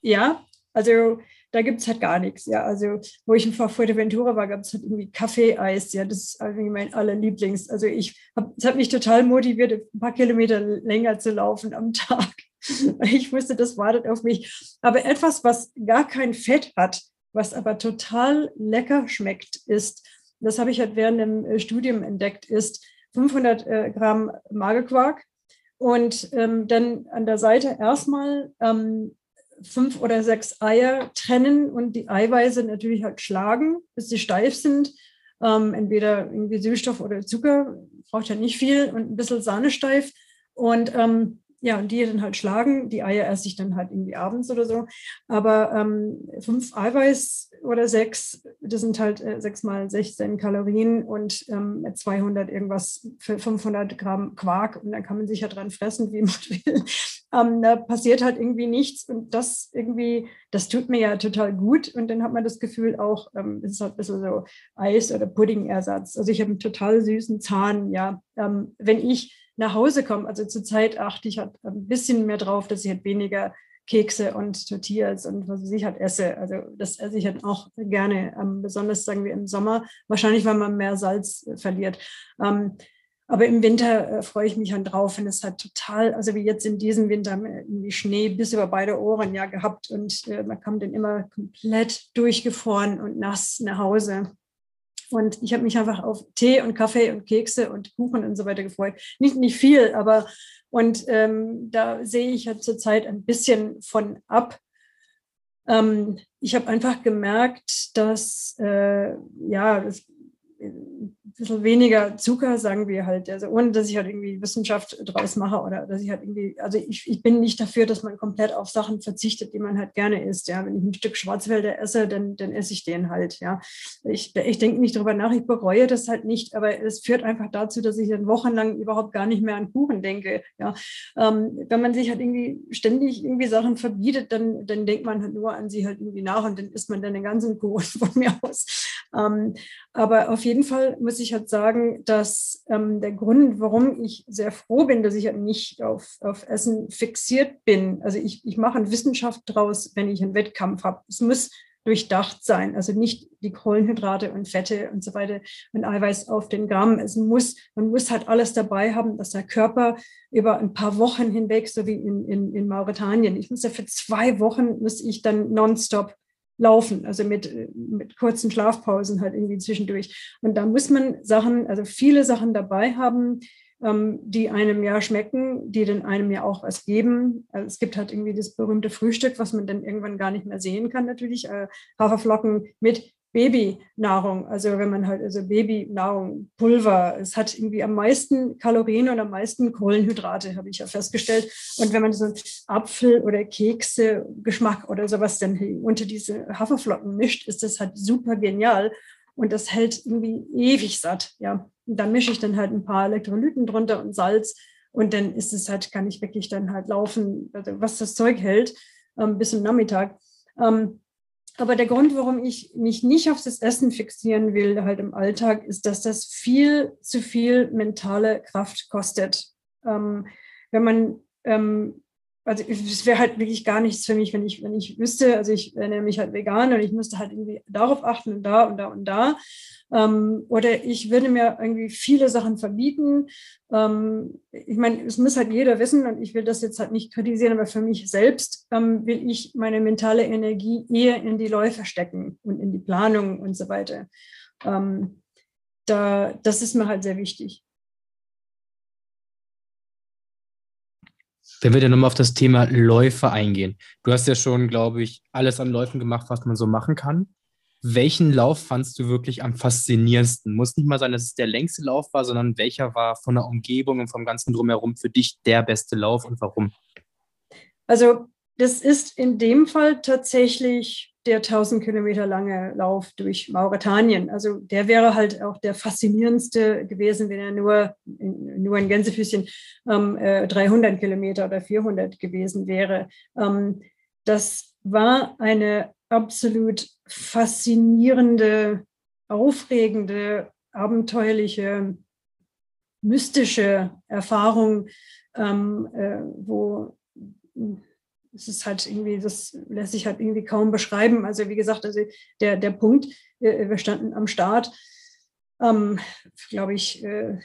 Speaker 2: Ja, also da gibt es halt gar nichts. Ja, also wo ich in Fuerteventura war, gab es halt irgendwie Kaffee-Eis. Ja, das ist irgendwie mein allerlieblings. Also ich habe, es hat mich total motiviert, ein paar Kilometer länger zu laufen am Tag. Ich wusste, das wartet auf mich. Aber etwas, was gar kein Fett hat, was aber total lecker schmeckt, ist, das habe ich halt während dem äh, Studium entdeckt, ist 500 äh, Gramm Magerquark und ähm, dann an der Seite erstmal ähm, fünf oder sechs Eier trennen und die Eiweiße natürlich halt schlagen, bis sie steif sind. Ähm, entweder irgendwie Süßstoff oder Zucker, braucht ja nicht viel und ein bisschen Sahne steif. Und ähm, ja, und die dann halt schlagen. Die Eier esse ich dann halt irgendwie abends oder so. Aber ähm, fünf Eiweiß oder sechs, das sind halt äh, sechs mal 16 Kalorien und ähm, 200 irgendwas für 500 Gramm Quark. Und dann kann man sich ja dran fressen, wie man will. Ähm, da passiert halt irgendwie nichts. Und das irgendwie, das tut mir ja total gut. Und dann hat man das Gefühl auch, ähm, es ist halt ein bisschen so Eis- oder Puddingersatz. Also ich habe einen total süßen Zahn, ja. Ähm, wenn ich nach Hause komme. Also zurzeit achte ich halt ein bisschen mehr drauf, dass ich halt weniger Kekse und Tortillas und was ich halt esse. Also das esse ich halt auch gerne, ähm, besonders sagen wir im Sommer, wahrscheinlich weil man mehr Salz äh, verliert. Ähm, aber im Winter äh, freue ich mich dann drauf, wenn es halt total, also wie jetzt in diesem Winter, irgendwie Schnee bis über beide Ohren ja gehabt und äh, man kam dann immer komplett durchgefroren und nass nach Hause. Und ich habe mich einfach auf Tee und Kaffee und Kekse und Kuchen und so weiter gefreut. Nicht, nicht viel, aber und ähm, da sehe ich halt zurzeit ein bisschen von ab. Ähm, ich habe einfach gemerkt, dass äh, ja, das ein bisschen weniger Zucker, sagen wir halt, also ohne dass ich halt irgendwie Wissenschaft draus mache oder dass ich halt irgendwie, also ich, ich bin nicht dafür, dass man komplett auf Sachen verzichtet, die man halt gerne isst. Ja, wenn ich ein Stück Schwarzwälder esse, dann, dann esse ich den halt. Ja, ich, ich denke nicht darüber nach, ich bereue das halt nicht, aber es führt einfach dazu, dass ich dann wochenlang überhaupt gar nicht mehr an Kuchen denke. Ja, ähm, wenn man sich halt irgendwie ständig irgendwie Sachen verbietet, dann, dann denkt man halt nur an sie halt irgendwie nach und dann isst man dann den ganzen Kuchen von mir aus. Ähm, aber auf jeden Fall muss ich halt sagen, dass ähm, der Grund, warum ich sehr froh bin, dass ich halt nicht auf, auf Essen fixiert bin, also ich, ich mache eine Wissenschaft draus, wenn ich einen Wettkampf habe. Es muss durchdacht sein, also nicht die Kohlenhydrate und Fette und so weiter und Eiweiß auf den Gramm. Es muss, man muss halt alles dabei haben, dass der Körper über ein paar Wochen hinweg, so wie in, in, in Mauretanien, ich muss ja für zwei Wochen, muss ich dann nonstop laufen, also mit, mit kurzen Schlafpausen halt irgendwie zwischendurch. Und da muss man Sachen, also viele Sachen dabei haben, ähm, die einem ja schmecken, die dann einem ja auch was geben. Also es gibt halt irgendwie das berühmte Frühstück, was man dann irgendwann gar nicht mehr sehen kann, natürlich. Äh, Haferflocken mit Babynahrung, also wenn man halt, also Babynahrung, Pulver, es hat irgendwie am meisten Kalorien und am meisten Kohlenhydrate, habe ich ja festgestellt. Und wenn man so Apfel oder Kekse, Geschmack oder sowas dann unter diese Haferflocken mischt, ist das halt super genial. Und das hält irgendwie ewig satt, ja. Und dann mische ich dann halt ein paar Elektrolyten drunter und Salz. Und dann ist es halt, kann ich wirklich dann halt laufen, also was das Zeug hält, ähm, bis zum Nachmittag. Ähm, aber der Grund, warum ich mich nicht auf das Essen fixieren will, halt im Alltag, ist, dass das viel zu viel mentale Kraft kostet. Ähm, wenn man, ähm, also es wäre halt wirklich gar nichts für mich, wenn ich, wenn ich wüsste, also ich ernähre mich halt vegan und ich müsste halt irgendwie darauf achten und da und da und da. Ähm, oder ich würde mir irgendwie viele Sachen verbieten. Ähm, ich meine, es muss halt jeder wissen und ich will das jetzt halt nicht kritisieren, aber für mich selbst ähm, will ich meine mentale Energie eher in die Läufe stecken und in die Planung und so weiter. Ähm, da, das ist mir halt sehr wichtig.
Speaker 1: Wenn wir dann nochmal auf das Thema Läufe eingehen. Du hast ja schon, glaube ich, alles an Läufen gemacht, was man so machen kann welchen Lauf fandst du wirklich am faszinierendsten? Muss nicht mal sein, dass es der längste Lauf war, sondern welcher war von der Umgebung und vom ganzen Drumherum für dich der beste Lauf und warum?
Speaker 2: Also das ist in dem Fall tatsächlich der 1000 Kilometer lange Lauf durch Mauretanien. Also der wäre halt auch der faszinierendste gewesen, wenn er nur, nur ein Gänsefüßchen ähm, 300 Kilometer oder 400 gewesen wäre. Ähm, das war eine absolut faszinierende, aufregende, abenteuerliche, mystische Erfahrung, ähm, äh, wo es ist halt irgendwie, das lässt sich halt irgendwie kaum beschreiben. Also wie gesagt, also der, der Punkt, äh, wir standen am Start, ähm, glaube ich, äh,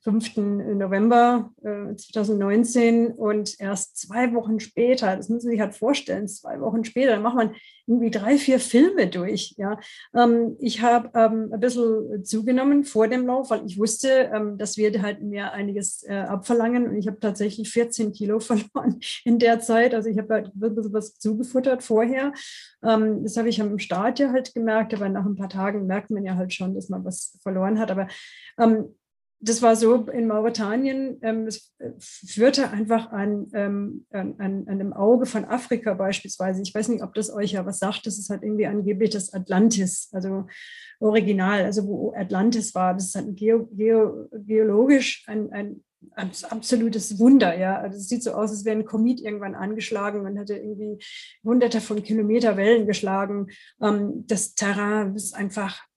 Speaker 2: 5. November äh, 2019 und erst zwei Wochen später, das müssen Sie sich halt vorstellen, zwei Wochen später, dann macht man irgendwie drei, vier Filme durch. Ja. Ähm, ich habe ähm, ein bisschen zugenommen vor dem Lauf, weil ich wusste, ähm, das wird halt mir einiges äh, abverlangen und ich habe tatsächlich 14 Kilo verloren in der Zeit. Also ich habe halt ein bisschen was zugefuttert vorher. Ähm, das habe ich am Start ja halt gemerkt, aber nach ein paar Tagen merkt man ja halt schon, dass man was verloren hat. Aber ähm, das war so in Mauretanien, ähm, es äh, führte einfach an, ähm, an, an, einem Auge von Afrika beispielsweise. Ich weiß nicht, ob das euch ja was sagt. Das ist halt irgendwie angeblich das Atlantis, also original, also wo Atlantis war. Das ist halt geo, geo, geologisch ein, ein, absolutes Wunder. Ja, also es sieht so aus, als wäre ein Komet irgendwann angeschlagen und hätte irgendwie hunderte von Kilometer Wellen geschlagen. Ähm, das Terrain ist einfach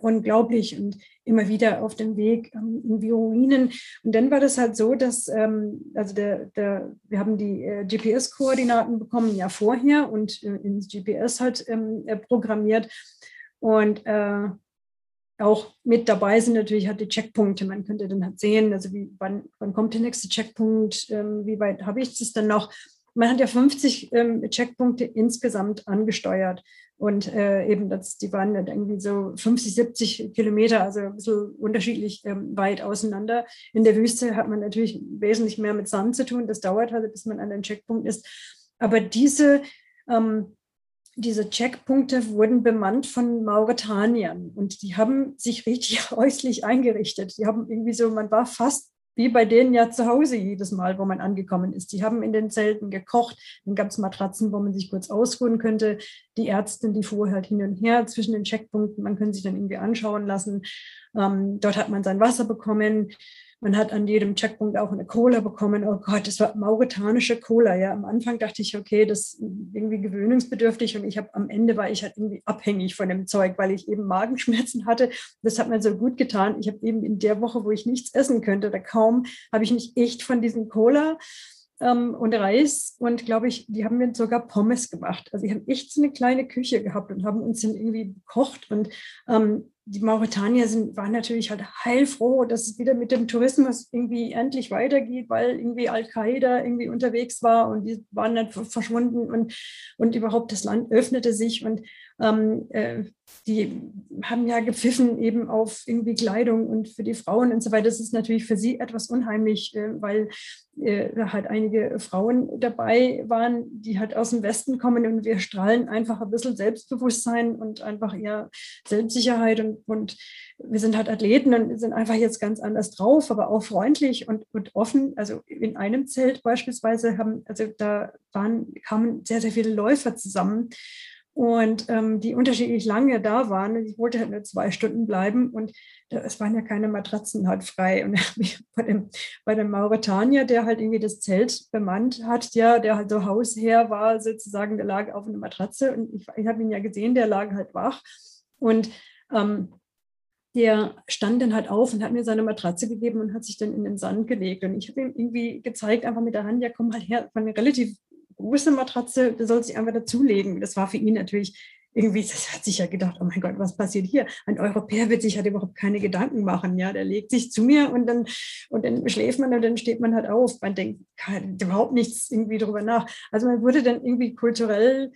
Speaker 2: unglaublich und immer wieder auf dem Weg ähm, in die Ruinen. Und dann war das halt so, dass, ähm, also der, der, wir haben die äh, GPS-Koordinaten bekommen ja vorher und äh, ins GPS halt ähm, äh, programmiert. Und äh, auch mit dabei sind natürlich halt die Checkpunkte. Man könnte dann halt sehen, also wie, wann, wann kommt der nächste Checkpunkt, ähm, wie weit habe ich das dann noch. Man hat ja 50 ähm, Checkpunkte insgesamt angesteuert. Und äh, eben, das, die waren dann irgendwie so 50, 70 Kilometer, also ein bisschen unterschiedlich ähm, weit auseinander. In der Wüste hat man natürlich wesentlich mehr mit Sand zu tun. Das dauert halt, bis man an den Checkpunkt ist. Aber diese, ähm, diese Checkpunkte wurden bemannt von Mauretaniern und die haben sich richtig häuslich eingerichtet. Die haben irgendwie so, man war fast wie bei denen ja zu Hause jedes Mal, wo man angekommen ist. Die haben in den Zelten gekocht, dann gab es Matratzen, wo man sich kurz ausruhen könnte. Die Ärztin, die fuhr halt hin und her zwischen den Checkpunkten, man könnte sich dann irgendwie anschauen lassen. Ähm, dort hat man sein Wasser bekommen. Man hat an jedem Checkpunkt auch eine Cola bekommen. Oh Gott, das war mauretanische Cola. Ja, am Anfang dachte ich, okay, das ist irgendwie gewöhnungsbedürftig und ich habe am Ende war ich halt irgendwie abhängig von dem Zeug, weil ich eben Magenschmerzen hatte. Das hat mir so gut getan. Ich habe eben in der Woche, wo ich nichts essen könnte, da kaum, habe ich mich echt von diesem Cola ähm, und Reis und glaube ich, die haben mir sogar Pommes gemacht. Also die haben echt so eine kleine Küche gehabt und haben uns dann irgendwie gekocht und ähm, die Mauretanier sind, waren natürlich halt heilfroh, dass es wieder mit dem Tourismus irgendwie endlich weitergeht, weil irgendwie Al-Qaida irgendwie unterwegs war und die waren dann verschwunden und, und überhaupt das Land öffnete sich. Und ähm, äh, die haben ja gepfiffen eben auf irgendwie Kleidung und für die Frauen und so weiter. Das ist natürlich für sie etwas unheimlich, äh, weil äh, halt einige Frauen dabei waren, die halt aus dem Westen kommen und wir strahlen einfach ein bisschen Selbstbewusstsein und einfach eher Selbstsicherheit und, und wir sind halt Athleten und sind einfach jetzt ganz anders drauf, aber auch freundlich und, und offen. Also in einem Zelt beispielsweise haben, also da waren, kamen sehr, sehr viele Läufer zusammen und ähm, die unterschiedlich lange da waren. Ich wollte halt nur zwei Stunden bleiben und es waren ja keine Matratzen halt frei. Und bei dem, bei dem Mauretanier, der halt irgendwie das Zelt bemannt hat, ja, der halt so Hausherr war, sozusagen, der lag auf einer Matratze und ich, ich habe ihn ja gesehen, der lag halt wach. Und ähm, der stand dann halt auf und hat mir seine Matratze gegeben und hat sich dann in den Sand gelegt. Und ich habe ihm irgendwie gezeigt, einfach mit der Hand, ja, komm halt her, von relativ große Matratze, der soll sich einfach dazulegen. Das war für ihn natürlich irgendwie, das hat sich ja gedacht, oh mein Gott, was passiert hier? Ein Europäer wird sich halt überhaupt keine Gedanken machen. Ja, der legt sich zu mir und dann, und dann schläft man und dann steht man halt auf. Man denkt überhaupt nichts irgendwie drüber nach. Also man wurde dann irgendwie kulturell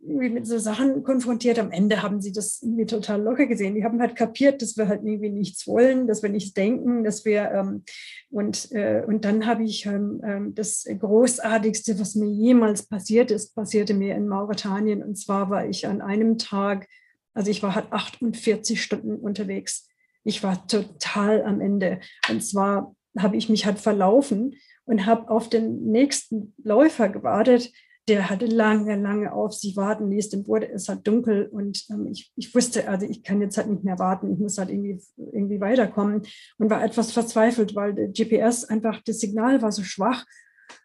Speaker 2: irgendwie mit so Sachen konfrontiert. Am Ende haben sie das irgendwie total locker gesehen. Die haben halt kapiert, dass wir halt irgendwie nichts wollen, dass wir nichts denken, dass wir ähm, und, äh, und dann habe ich ähm, ähm, das Großartigste, was mir jemals passiert ist, passierte mir in Mauretanien. Und zwar war ich an einem Tag, also ich war halt 48 Stunden unterwegs. Ich war total am Ende. Und zwar habe ich mich halt verlaufen und habe auf den nächsten Läufer gewartet, der hatte lange, lange auf sich warten ließ. Dann wurde es halt dunkel und ähm, ich, ich wusste, also ich kann jetzt halt nicht mehr warten. Ich muss halt irgendwie, irgendwie weiterkommen und war etwas verzweifelt, weil der GPS einfach, das Signal war so schwach.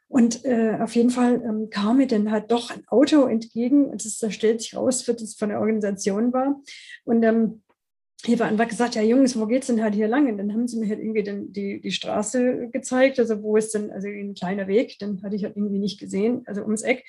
Speaker 2: Und äh, auf jeden Fall ähm, kam mir dann halt doch ein Auto entgegen und das, da stellt sich raus, dass es von der Organisation war. Und ähm, hier war einfach gesagt, ja Jungs, wo geht's denn halt hier lang? Und dann haben sie mir halt irgendwie den, die, die Straße gezeigt, also wo ist denn, also ein kleiner Weg, den hatte ich halt irgendwie nicht gesehen, also ums Eck.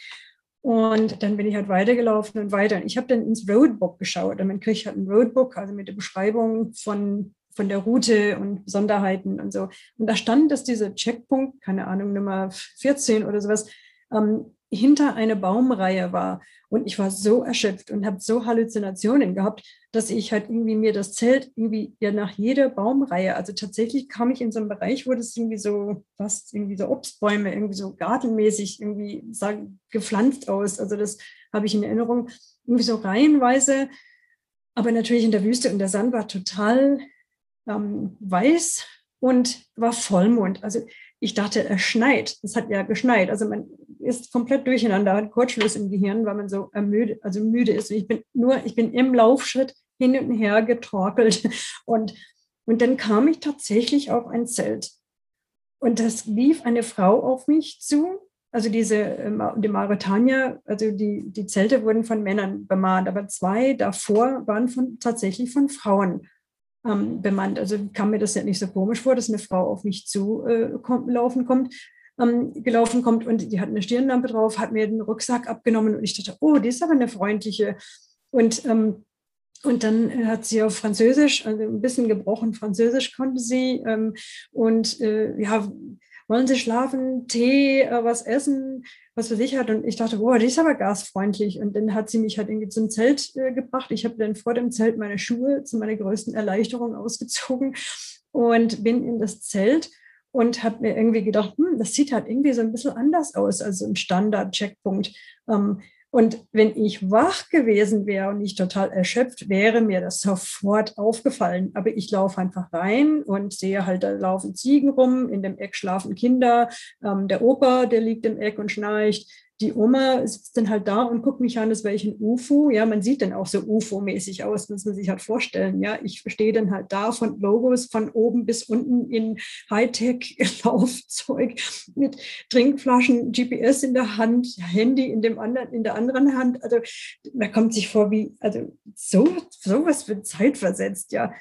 Speaker 2: Und dann bin ich halt weitergelaufen und weiter. Und ich habe dann ins Roadbook geschaut. Und man kriegt halt ein Roadbook, also mit der Beschreibung von, von der Route und Besonderheiten und so. Und da stand, dass dieser Checkpunkt, keine Ahnung, Nummer 14 oder sowas, ähm, hinter einer Baumreihe war. Und ich war so erschöpft und habe so Halluzinationen gehabt, dass ich halt irgendwie mir das Zelt irgendwie ja nach jeder Baumreihe, also tatsächlich kam ich in so einen Bereich, wo das irgendwie so fast irgendwie so Obstbäume, irgendwie so gartenmäßig irgendwie sagen, gepflanzt aus. Also das habe ich in Erinnerung, irgendwie so reihenweise, aber natürlich in der Wüste und der Sand war total ähm, weiß und war Vollmond. Also ich dachte, es schneit. Es hat ja geschneit. Also man ist komplett durcheinander, hat Kurzschluss im Gehirn, weil man so ermüde, also müde ist. Ich bin nur, ich bin im Laufschritt hin und her getorkelt. Und, und dann kam ich tatsächlich auf ein Zelt. Und das lief eine Frau auf mich zu. Also diese ähm, die Mauretanier, also die, die Zelte wurden von Männern bemahnt, aber zwei davor waren von, tatsächlich von Frauen ähm, bemannt. Also kam mir das ja nicht so komisch vor, dass eine Frau auf mich zu äh, laufen kommt, ähm, gelaufen kommt und die hat eine Stirnlampe drauf, hat mir den Rucksack abgenommen und ich dachte, oh, die ist aber eine freundliche. Und, ähm, und dann hat sie auf Französisch, also ein bisschen gebrochen Französisch konnte sie ähm, und äh, ja, wollen Sie schlafen, Tee, äh, was essen, was für sich hat. Und ich dachte, boah, die ist aber gasfreundlich. Und dann hat sie mich halt irgendwie zum Zelt äh, gebracht. Ich habe dann vor dem Zelt meine Schuhe zu meiner größten Erleichterung ausgezogen und bin in das Zelt und habe mir irgendwie gedacht, hm, das sieht halt irgendwie so ein bisschen anders aus als ein Standard-Checkpunkt. Ähm, und wenn ich wach gewesen wäre und ich total erschöpft, wäre mir das sofort aufgefallen. Aber ich laufe einfach rein und sehe halt, da laufen Ziegen rum, in dem Eck schlafen Kinder, ähm, der Opa, der liegt im Eck und schnarcht, die Oma sitzt dann halt da und guckt mich an, als wäre ein UFO. Ja, man sieht dann auch so UFO-mäßig aus, muss man sich halt vorstellen. Ja, ich stehe dann halt da von Logos von oben bis unten in Hightech-Laufzeug mit Trinkflaschen, GPS in der Hand, Handy in dem anderen, in der anderen Hand. Also man kommt sich vor wie, also so, sowas wird zeitversetzt, ja.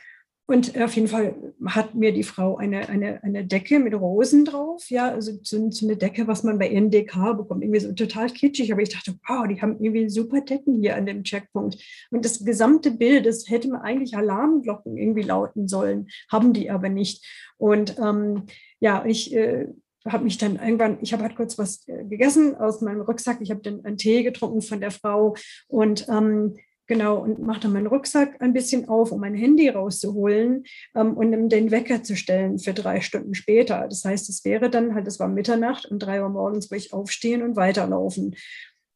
Speaker 2: Und auf jeden Fall hat mir die Frau eine, eine, eine Decke mit Rosen drauf, ja, also so, eine Decke, was man bei NDK bekommt, irgendwie so total kitschig. Aber ich dachte, wow, die haben irgendwie super Decken hier an dem Checkpunkt. Und das gesamte Bild, das hätte man eigentlich Alarmglocken irgendwie lauten sollen, haben die aber nicht. Und ähm, ja, ich äh, habe mich dann irgendwann, ich habe halt kurz was äh, gegessen aus meinem Rucksack, ich habe dann einen Tee getrunken von der Frau und ähm, Genau, und mache dann meinen Rucksack ein bisschen auf, um mein Handy rauszuholen ähm, und den Wecker zu stellen für drei Stunden später. Das heißt, es wäre dann halt, es war Mitternacht, um drei Uhr morgens wo ich aufstehen und weiterlaufen.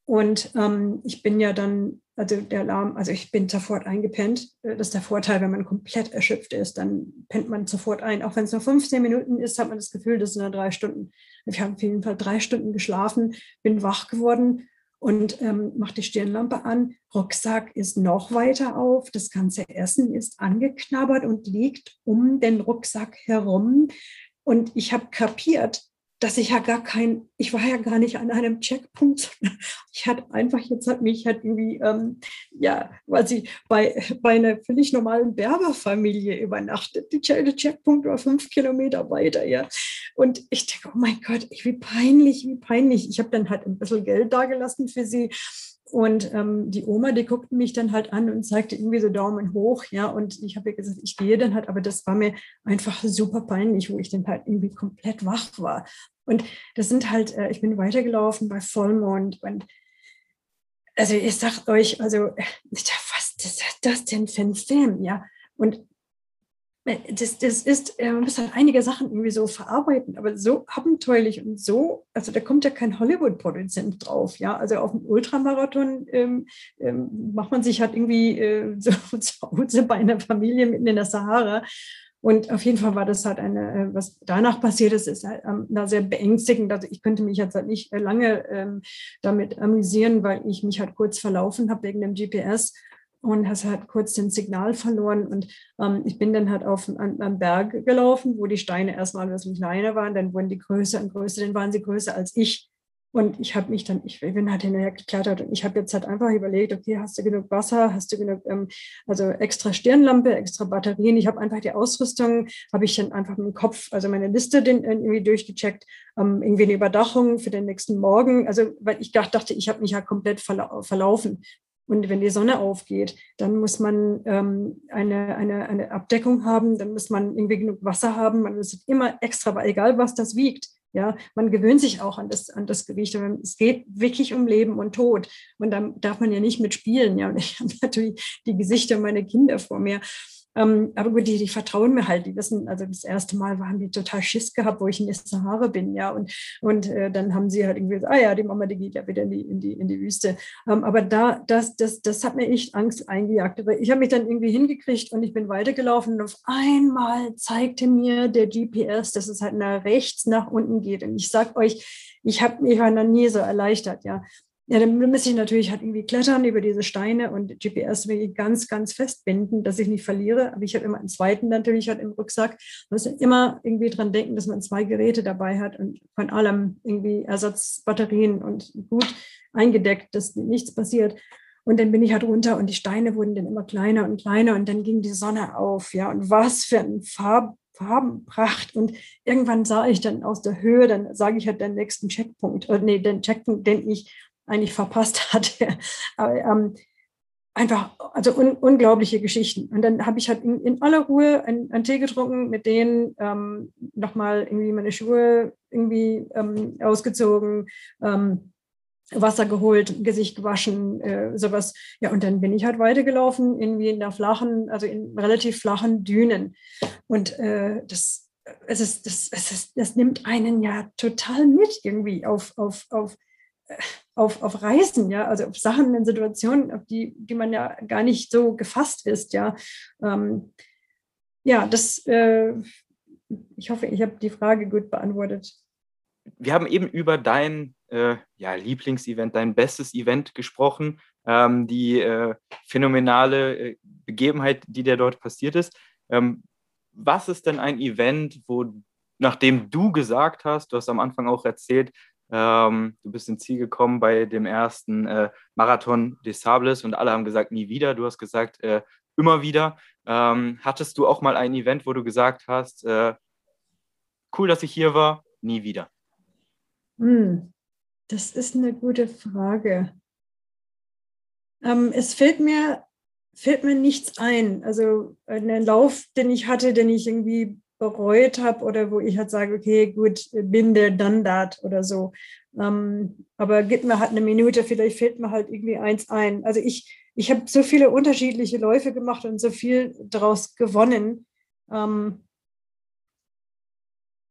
Speaker 2: Und ähm, ich bin ja dann, also der Alarm, also ich bin sofort eingepennt. Äh, das ist der Vorteil, wenn man komplett erschöpft ist, dann pennt man sofort ein. Auch wenn es nur 15 Minuten ist, hat man das Gefühl, das sind nur drei Stunden. Ich habe auf jeden Fall drei Stunden geschlafen, bin wach geworden und ähm, macht die Stirnlampe an. Rucksack ist noch weiter auf. Das ganze Essen ist angeknabbert und liegt um den Rucksack herum. Und ich habe kapiert, dass ich ja gar kein, ich war ja gar nicht an einem Checkpunkt, ich hatte einfach jetzt hat mich halt irgendwie, ähm, ja, weil sie bei, bei einer völlig normalen Berberfamilie übernachtet. Der Checkpunkt war fünf Kilometer weiter, ja. Und ich denke, oh mein Gott, wie peinlich, wie peinlich. Ich habe dann halt ein bisschen Geld dagelassen für sie. Und ähm, die Oma, die guckte mich dann halt an und zeigte irgendwie so Daumen hoch, ja. Und ich habe ihr gesagt, ich gehe dann halt, aber das war mir einfach super peinlich, wo ich dann halt irgendwie komplett wach war. Und das sind halt, äh, ich bin weitergelaufen bei Vollmond und also ich sag euch, also was ist das denn für ein Film, ja? Und das, das ist, man muss halt einige Sachen irgendwie so verarbeiten, aber so abenteuerlich und so, also da kommt ja kein Hollywood-Produzent drauf, ja. Also auf dem Ultramarathon ähm, ähm, macht man sich halt irgendwie äh, so zu Hause bei einer Familie mitten in der Sahara. Und auf jeden Fall war das halt eine, äh, was danach passiert ist, ist halt ähm, sehr beängstigend. Also ich könnte mich jetzt halt nicht lange ähm, damit amüsieren, weil ich mich halt kurz verlaufen habe wegen dem GPS und hast halt kurz den Signal verloren. Und ähm, ich bin dann halt auf am Berg gelaufen, wo die Steine erstmal ein bisschen kleiner waren, dann wurden die größer und größer, dann waren sie größer als ich. Und ich habe mich dann, ich bin halt hinterher geklettert und ich habe jetzt halt einfach überlegt, okay, hast du genug Wasser, hast du genug, ähm, also extra Stirnlampe, extra Batterien. Ich habe einfach die Ausrüstung, habe ich dann einfach dem Kopf, also meine Liste den, irgendwie durchgecheckt, ähm, irgendwie eine Überdachung für den nächsten Morgen. Also, weil ich dachte, ich habe mich ja komplett verla verlaufen. Und wenn die Sonne aufgeht, dann muss man ähm, eine, eine, eine Abdeckung haben, dann muss man irgendwie genug Wasser haben. Man muss immer extra, egal was das wiegt. Ja, man gewöhnt sich auch an das, an das Gewicht. Aber es geht wirklich um Leben und Tod. Und dann darf man ja nicht mitspielen. Ja, und ich habe natürlich die Gesichter meiner Kinder vor mir. Ähm, aber gut, die, die vertrauen mir halt, die wissen, also das erste Mal haben die total Schiss gehabt, wo ich in der Sahara bin, ja. Und, und äh, dann haben sie halt irgendwie gesagt, ah ja, die Mama, die geht ja wieder in die, in die, in die Wüste. Ähm, aber da, das, das, das hat mir echt Angst eingejagt. Aber ich habe mich dann irgendwie hingekriegt und ich bin weitergelaufen und auf einmal zeigte mir der GPS, dass es halt nach rechts nach unten geht. Und ich sag euch, ich habe mich noch nie so erleichtert, ja. Ja, dann müsste ich natürlich halt irgendwie klettern über diese Steine und GPS wirklich ganz, ganz festbinden, dass ich nicht verliere. Aber ich habe immer einen zweiten natürlich halt im Rucksack. Man muss immer irgendwie dran denken, dass man zwei Geräte dabei hat und von allem irgendwie Ersatzbatterien und gut eingedeckt, dass nichts passiert. Und dann bin ich halt runter und die Steine wurden dann immer kleiner und kleiner und dann ging die Sonne auf. Ja, und was für ein Farb, Farbenpracht. Und irgendwann sah ich dann aus der Höhe, dann sage ich halt den nächsten Checkpunkt, oder nee, den Checkpunkt, den ich eigentlich verpasst hatte. Aber, ähm, einfach, also un, unglaubliche Geschichten. Und dann habe ich halt in, in aller Ruhe einen, einen, Tee getrunken, mit denen ähm, nochmal irgendwie meine Schuhe irgendwie ähm, ausgezogen, ähm, Wasser geholt, Gesicht gewaschen, äh, sowas. Ja, und dann bin ich halt weitergelaufen, irgendwie in der flachen, also in relativ flachen Dünen. Und äh, das, es ist, das, es ist, das nimmt einen ja total mit irgendwie auf, auf, auf, äh, auf, auf Reisen, ja, also auf Sachen in Situationen, auf die, die man ja gar nicht so gefasst ist, ja. Ähm, ja, das, äh, ich hoffe, ich habe die Frage gut beantwortet.
Speaker 3: Wir haben eben über dein äh, ja, Lieblingsevent, dein bestes Event gesprochen, ähm, die äh, phänomenale äh, Begebenheit, die dir dort passiert ist. Ähm, was ist denn ein Event, wo, nachdem du gesagt hast, du hast am Anfang auch erzählt, ähm, du bist ins Ziel gekommen bei dem ersten äh, Marathon des Sables und alle haben gesagt, nie wieder. Du hast gesagt, äh, immer wieder. Ähm, hattest du auch mal ein Event, wo du gesagt hast, äh, cool, dass ich hier war, nie wieder?
Speaker 2: Hm, das ist eine gute Frage. Ähm, es fällt mir, fällt mir nichts ein. Also einen Lauf, den ich hatte, den ich irgendwie bereut habe oder wo ich halt sage, okay, gut, bin der that oder so. Ähm, aber gib mir halt eine Minute, vielleicht fällt mir halt irgendwie eins ein. Also ich, ich habe so viele unterschiedliche Läufe gemacht und so viel daraus gewonnen. Ähm,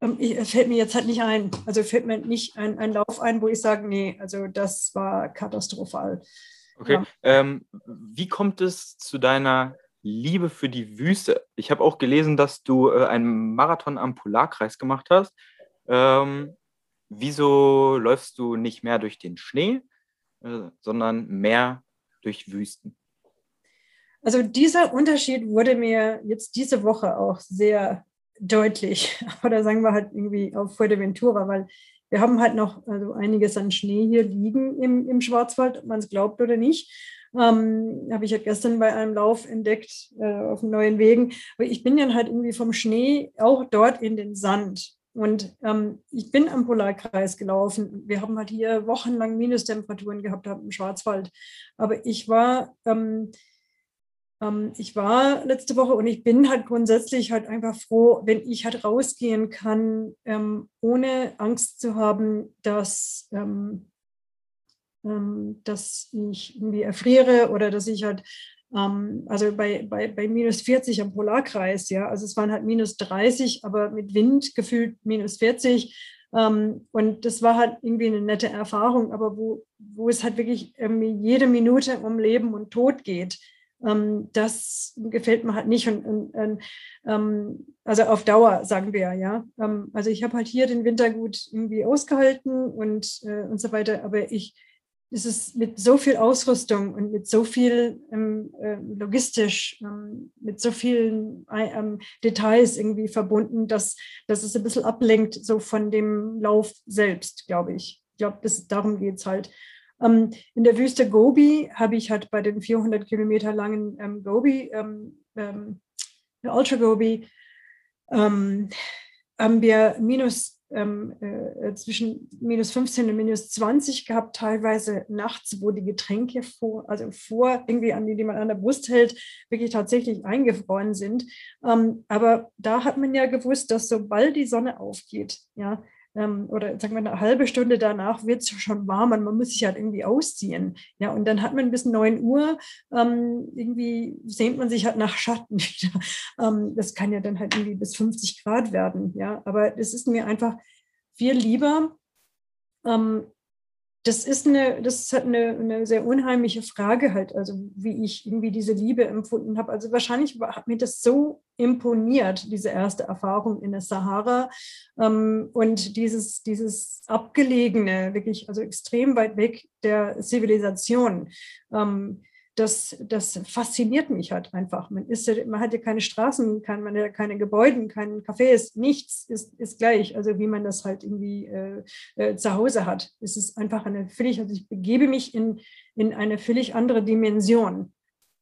Speaker 2: ähm, ich, es fällt mir jetzt halt nicht ein. Also fällt mir nicht ein, ein Lauf ein, wo ich sage, nee, also das war katastrophal.
Speaker 3: Okay. Ja. Ähm, wie kommt es zu deiner Liebe für die Wüste? Ich habe auch gelesen, dass du äh, einen Marathon am Polarkreis gemacht hast. Ähm, wieso läufst du nicht mehr durch den Schnee, äh, sondern mehr durch Wüsten?
Speaker 2: Also dieser Unterschied wurde mir jetzt diese Woche auch sehr deutlich. Oder sagen wir halt irgendwie auf Fuerteventura, weil wir haben halt noch also einiges an Schnee hier liegen im, im Schwarzwald, ob man es glaubt oder nicht. Ähm, habe ich ja gestern bei einem Lauf entdeckt äh, auf neuen Wegen. Aber ich bin dann halt irgendwie vom Schnee auch dort in den Sand. Und ähm, ich bin am Polarkreis gelaufen. Wir haben halt hier wochenlang Minustemperaturen gehabt im Schwarzwald. Aber ich war ähm, ähm, ich war letzte Woche und ich bin halt grundsätzlich halt einfach froh, wenn ich halt rausgehen kann, ähm, ohne Angst zu haben, dass, ähm, ähm dass ich irgendwie erfriere oder dass ich halt, ähm, also bei, bei, bei minus 40 am Polarkreis, ja, also es waren halt minus 30, aber mit Wind gefühlt minus 40. Um, und das war halt irgendwie eine nette Erfahrung, aber wo, wo es halt wirklich jede Minute um Leben und Tod geht. Ähm, das gefällt mir halt nicht. Und, und, und ähm, also auf Dauer, sagen wir ja. Ähm, also ich habe halt hier den Winter gut irgendwie ausgehalten und, äh, und so weiter, aber ich es ist mit so viel Ausrüstung und mit so viel ähm, äh, logistisch, ähm, mit so vielen ähm, Details irgendwie verbunden, dass, dass es ein bisschen ablenkt so von dem Lauf selbst, glaube ich. Ich glaube, darum geht es halt. Ähm, in der Wüste Gobi habe ich halt bei den 400 Kilometer langen ähm, Gobi, ähm, ähm Ultra Gobi, ähm, haben wir minus ähm, äh, zwischen minus 15 und minus 20 gehabt, teilweise nachts, wo die Getränke vor, also vor irgendwie an die, die man an der Brust hält, wirklich tatsächlich eingefroren sind. Ähm, aber da hat man ja gewusst, dass sobald die Sonne aufgeht, ja, ähm, oder sagen wir eine halbe Stunde danach wird es schon warm und man muss sich halt irgendwie ausziehen. Ja, und dann hat man bis 9 Uhr, ähm, irgendwie sehnt man sich halt nach Schatten. ähm, das kann ja dann halt irgendwie bis 50 Grad werden. Ja, aber es ist mir einfach viel lieber, ähm, das ist eine, das halt eine, eine sehr unheimliche Frage halt, also wie ich irgendwie diese Liebe empfunden habe. Also wahrscheinlich hat mir das so imponiert, diese erste Erfahrung in der Sahara ähm, und dieses, dieses abgelegene, wirklich, also extrem weit weg der Zivilisation. Ähm, das, das fasziniert mich halt einfach. Man, ist, man hat ja keine Straßen, kann, man hat keine Gebäude, kein Cafés, nichts ist, ist gleich, also wie man das halt irgendwie äh, äh, zu Hause hat. Es ist einfach eine völlig, also ich begebe mich in, in eine völlig andere Dimension,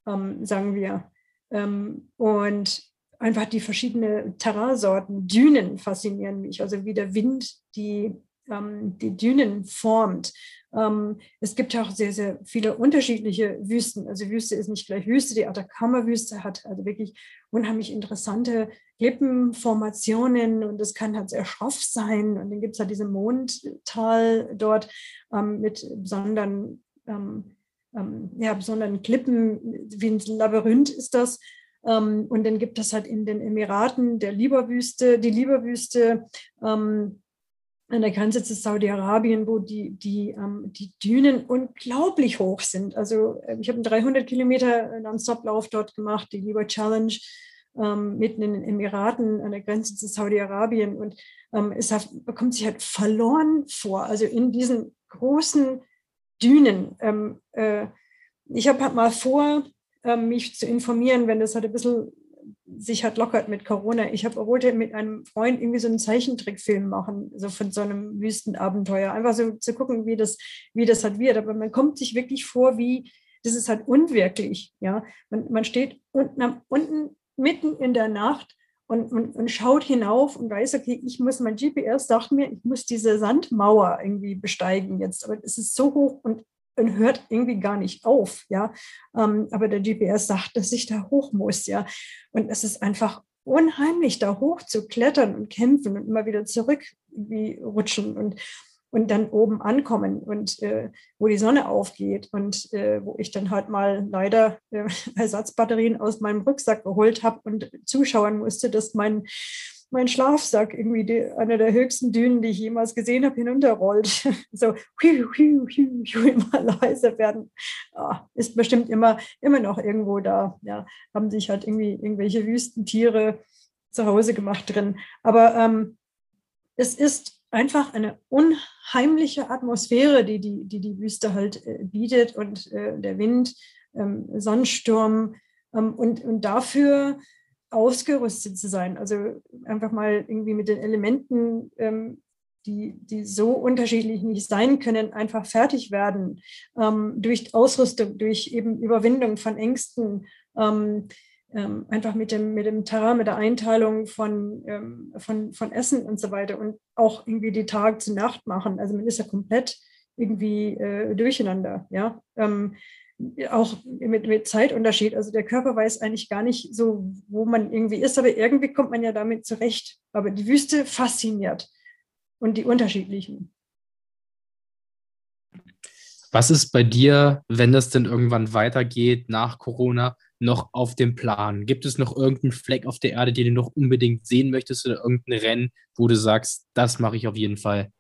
Speaker 2: ähm, sagen wir. Ähm, und einfach die verschiedenen Terrainsorten, Dünen faszinieren mich, also wie der Wind die ähm, die Dünen formt. Ähm, es gibt auch sehr, sehr viele unterschiedliche Wüsten. Also Wüste ist nicht gleich Wüste. Die Atacama-Wüste hat also wirklich unheimlich interessante Klippenformationen und es kann halt sehr schroff sein. Und dann gibt es halt diese Mondtal dort ähm, mit besonderen, ähm, ähm, ja, besonderen Klippen, wie ein Labyrinth ist das. Ähm, und dann gibt es halt in den Emiraten der Liberwüste, die Liberwüste, ähm, an der Grenze zu Saudi-Arabien, wo die, die, ähm, die Dünen unglaublich hoch sind. Also äh, ich habe einen 300 Kilometer Non-Stop-Lauf dort gemacht, die Liber Challenge, ähm, mitten in den Emiraten an der Grenze zu Saudi-Arabien. Und ähm, es hat, bekommt sich halt verloren vor, also in diesen großen Dünen. Ähm, äh, ich habe halt mal vor, ähm, mich zu informieren, wenn das halt ein bisschen sich hat lockert mit Corona. Ich habe wollte mit einem Freund irgendwie so einen Zeichentrickfilm machen, so von so einem Wüstenabenteuer. Einfach so zu gucken, wie das, wie das halt wird. Aber man kommt sich wirklich vor, wie, das ist halt unwirklich. Ja, man, man steht unten, unten mitten in der Nacht und, und, und schaut hinauf und weiß, okay, ich muss, mein GPS sagt mir, ich muss diese Sandmauer irgendwie besteigen jetzt. Aber es ist so hoch und und hört irgendwie gar nicht auf, ja. Ähm, aber der GPS sagt, dass ich da hoch muss, ja. Und es ist einfach unheimlich, da hoch zu klettern und kämpfen und immer wieder zurück wie rutschen und, und dann oben ankommen und äh, wo die Sonne aufgeht und äh, wo ich dann halt mal leider äh, Ersatzbatterien aus meinem Rucksack geholt habe und zuschauen musste, dass mein mein Schlafsack, irgendwie die, eine der höchsten Dünen, die ich jemals gesehen habe, hinunterrollt. so hui, hui, hui, hui, immer leiser werden. Ja, ist bestimmt immer, immer noch irgendwo da. Ja, haben sich halt irgendwie irgendwelche Wüstentiere zu Hause gemacht drin. Aber ähm, es ist einfach eine unheimliche Atmosphäre, die die, die, die Wüste halt äh, bietet und äh, der Wind, ähm, Sonnensturm. Ähm, und, und dafür ausgerüstet zu sein. Also einfach mal irgendwie mit den Elementen, ähm, die, die so unterschiedlich nicht sein können, einfach fertig werden ähm, durch Ausrüstung, durch eben Überwindung von Ängsten, ähm, ähm einfach mit dem, mit dem Terrain, mit der Einteilung von, ähm, von, von Essen und so weiter und auch irgendwie die Tag zu Nacht machen. Also man ist ja komplett irgendwie äh, durcheinander. Ja? Ähm, auch mit, mit Zeitunterschied. Also der Körper weiß eigentlich gar nicht so, wo man irgendwie ist, aber irgendwie kommt man ja damit zurecht. Aber die Wüste fasziniert und die unterschiedlichen.
Speaker 1: Was ist bei dir, wenn das denn irgendwann weitergeht nach Corona, noch auf dem Plan? Gibt es noch irgendeinen Fleck auf der Erde, den du noch unbedingt sehen möchtest oder irgendein Rennen, wo du sagst, das mache ich auf jeden Fall?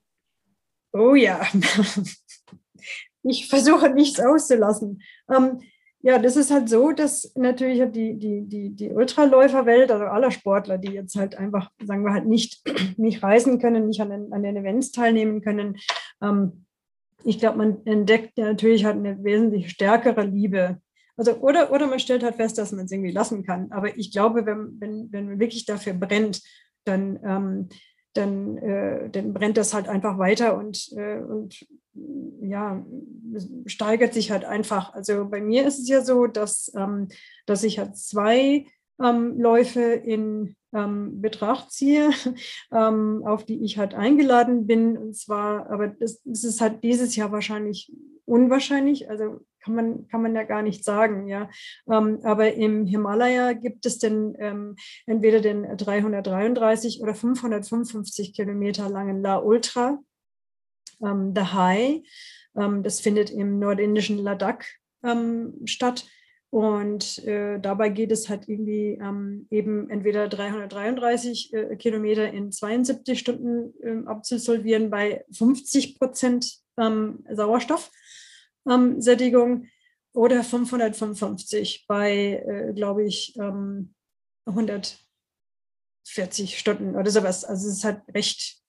Speaker 2: Oh ja, ich versuche nichts auszulassen. Ähm, ja, das ist halt so, dass natürlich die, die, die, die Ultraläuferwelt, also aller Sportler, die jetzt halt einfach, sagen wir halt, nicht, nicht reisen können, nicht an den, an den Events teilnehmen können, ähm, ich glaube, man entdeckt natürlich halt eine wesentlich stärkere Liebe. Also, oder, oder man stellt halt fest, dass man es irgendwie lassen kann. Aber ich glaube, wenn, wenn, wenn man wirklich dafür brennt, dann ähm, dann, äh, dann brennt das halt einfach weiter und, äh, und ja, steigert sich halt einfach. Also bei mir ist es ja so, dass, ähm, dass ich halt zwei ähm, Läufe in ähm, Betracht ziehe, ähm, auf die ich halt eingeladen bin. Und zwar, aber das, das ist halt dieses Jahr wahrscheinlich unwahrscheinlich. Also kann man, kann man ja gar nicht sagen, ja. Ähm, aber im Himalaya gibt es denn ähm, entweder den 333 oder 555 Kilometer langen La Ultra, ähm, The High. Ähm, das findet im nordindischen Ladakh ähm, statt. Und äh, dabei geht es halt irgendwie ähm, eben entweder 333 äh, Kilometer in 72 Stunden äh, abzusolvieren bei 50 Prozent ähm, Sauerstoffsättigung oder 555 bei, äh, glaube ich, ähm, 140 Stunden oder sowas. Also es ist halt recht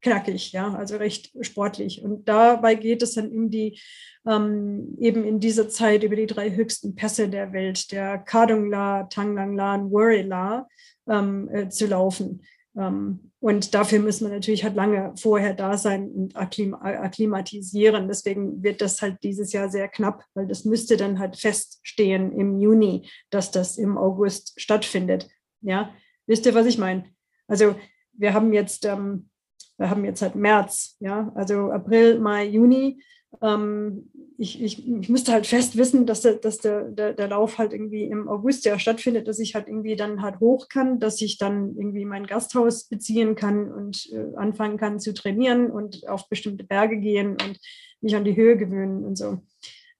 Speaker 2: knackig, ja, also recht sportlich. Und dabei geht es dann um die, ähm, eben in dieser Zeit über die drei höchsten Pässe der Welt, der Kadungla, Tanglangla und Warila, ähm, äh, zu laufen. Ähm, und dafür muss man natürlich halt lange vorher da sein und akklim akklimatisieren. Deswegen wird das halt dieses Jahr sehr knapp, weil das müsste dann halt feststehen im Juni, dass das im August stattfindet. Ja, wisst ihr, was ich meine? Also wir haben jetzt ähm, wir haben jetzt halt März, ja, also April, Mai, Juni. Ähm, ich, ich, ich müsste halt fest wissen, dass, der, dass der, der, der Lauf halt irgendwie im August ja stattfindet, dass ich halt irgendwie dann halt hoch kann, dass ich dann irgendwie mein Gasthaus beziehen kann und äh, anfangen kann zu trainieren und auf bestimmte Berge gehen und mich an die Höhe gewöhnen und so.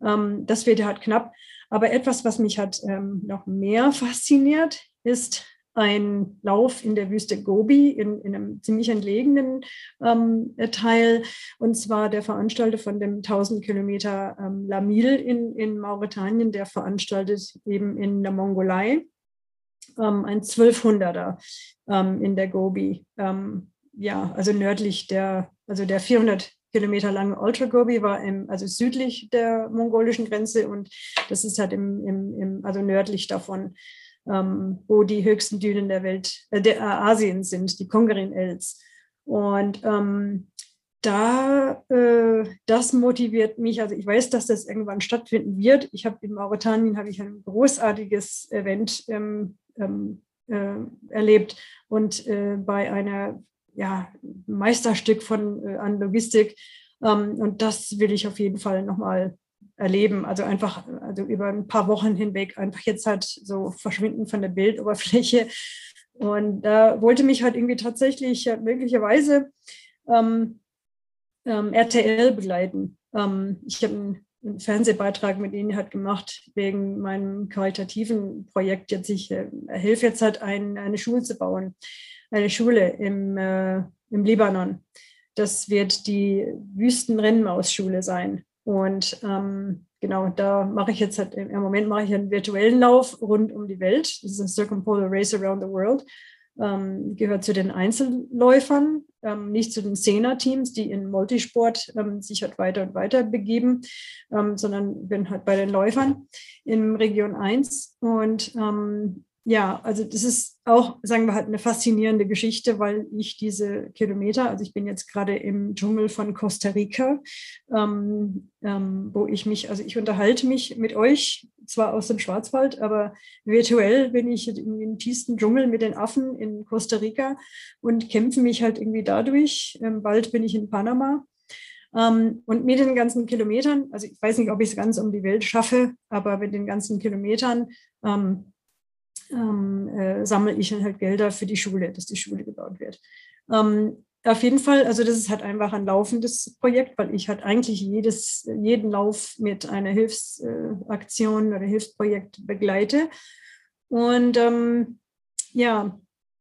Speaker 2: Ähm, das wird ja halt knapp. Aber etwas, was mich halt ähm, noch mehr fasziniert, ist ein Lauf in der Wüste Gobi, in, in einem ziemlich entlegenen ähm, Teil. Und zwar der Veranstalter von dem 1000 Kilometer ähm, Lamil in, in Mauretanien, der veranstaltet eben in der Mongolei ähm, ein 1200er ähm, in der Gobi. Ähm, ja, also nördlich der, also der 400 Kilometer lange Ultra Gobi war im, also südlich der mongolischen Grenze und das ist halt im, im, im also nördlich davon ähm, wo die höchsten Dünen der Welt, äh, der äh, Asiens sind, die Kongerin Els. Und ähm, da, äh, das motiviert mich. Also ich weiß, dass das irgendwann stattfinden wird. Ich habe in Mauretanien habe ich ein großartiges Event ähm, ähm äh, erlebt und äh, bei einer ja, Meisterstück von äh, an Logistik. Ähm, und das will ich auf jeden Fall nochmal erleben. Also einfach, also über ein paar Wochen hinweg einfach jetzt halt so verschwinden von der Bildoberfläche. Und da wollte mich halt irgendwie tatsächlich möglicherweise ähm, ähm, RTL begleiten. Ähm, ich habe einen, einen, Fernsehbeitrag mit ihnen halt gemacht wegen meinem qualitativen Projekt. Jetzt ich äh, helfe jetzt halt ein, eine Schule zu bauen, eine Schule im, äh, im Libanon. Das wird die Wüstenrennmausschule sein. Und ähm, genau, da mache ich jetzt halt, im Moment mache ich einen virtuellen Lauf rund um die Welt. Das ist ein Circumpolar Race Around the World. Ähm, gehört zu den Einzelläufern, ähm, nicht zu den Zehner-Teams, die in Multisport ähm, sich halt weiter und weiter begeben, ähm, sondern bin halt bei den Läufern in Region 1. Und ähm, ja, also das ist auch, sagen wir halt, eine faszinierende Geschichte, weil ich diese Kilometer, also ich bin jetzt gerade im Dschungel von Costa Rica, ähm, ähm, wo ich mich, also ich unterhalte mich mit euch, zwar aus dem Schwarzwald, aber virtuell bin ich den tiefsten Dschungel mit den Affen in Costa Rica und kämpfe mich halt irgendwie dadurch. Bald bin ich in Panama. Ähm, und mit den ganzen Kilometern, also ich weiß nicht, ob ich es ganz um die Welt schaffe, aber mit den ganzen Kilometern, ähm, ähm, äh, sammle ich dann halt Gelder für die Schule, dass die Schule gebaut wird. Ähm, auf jeden Fall, also das ist halt einfach ein laufendes Projekt, weil ich halt eigentlich jedes, jeden Lauf mit einer Hilfsaktion oder Hilfsprojekt begleite. Und ähm, ja,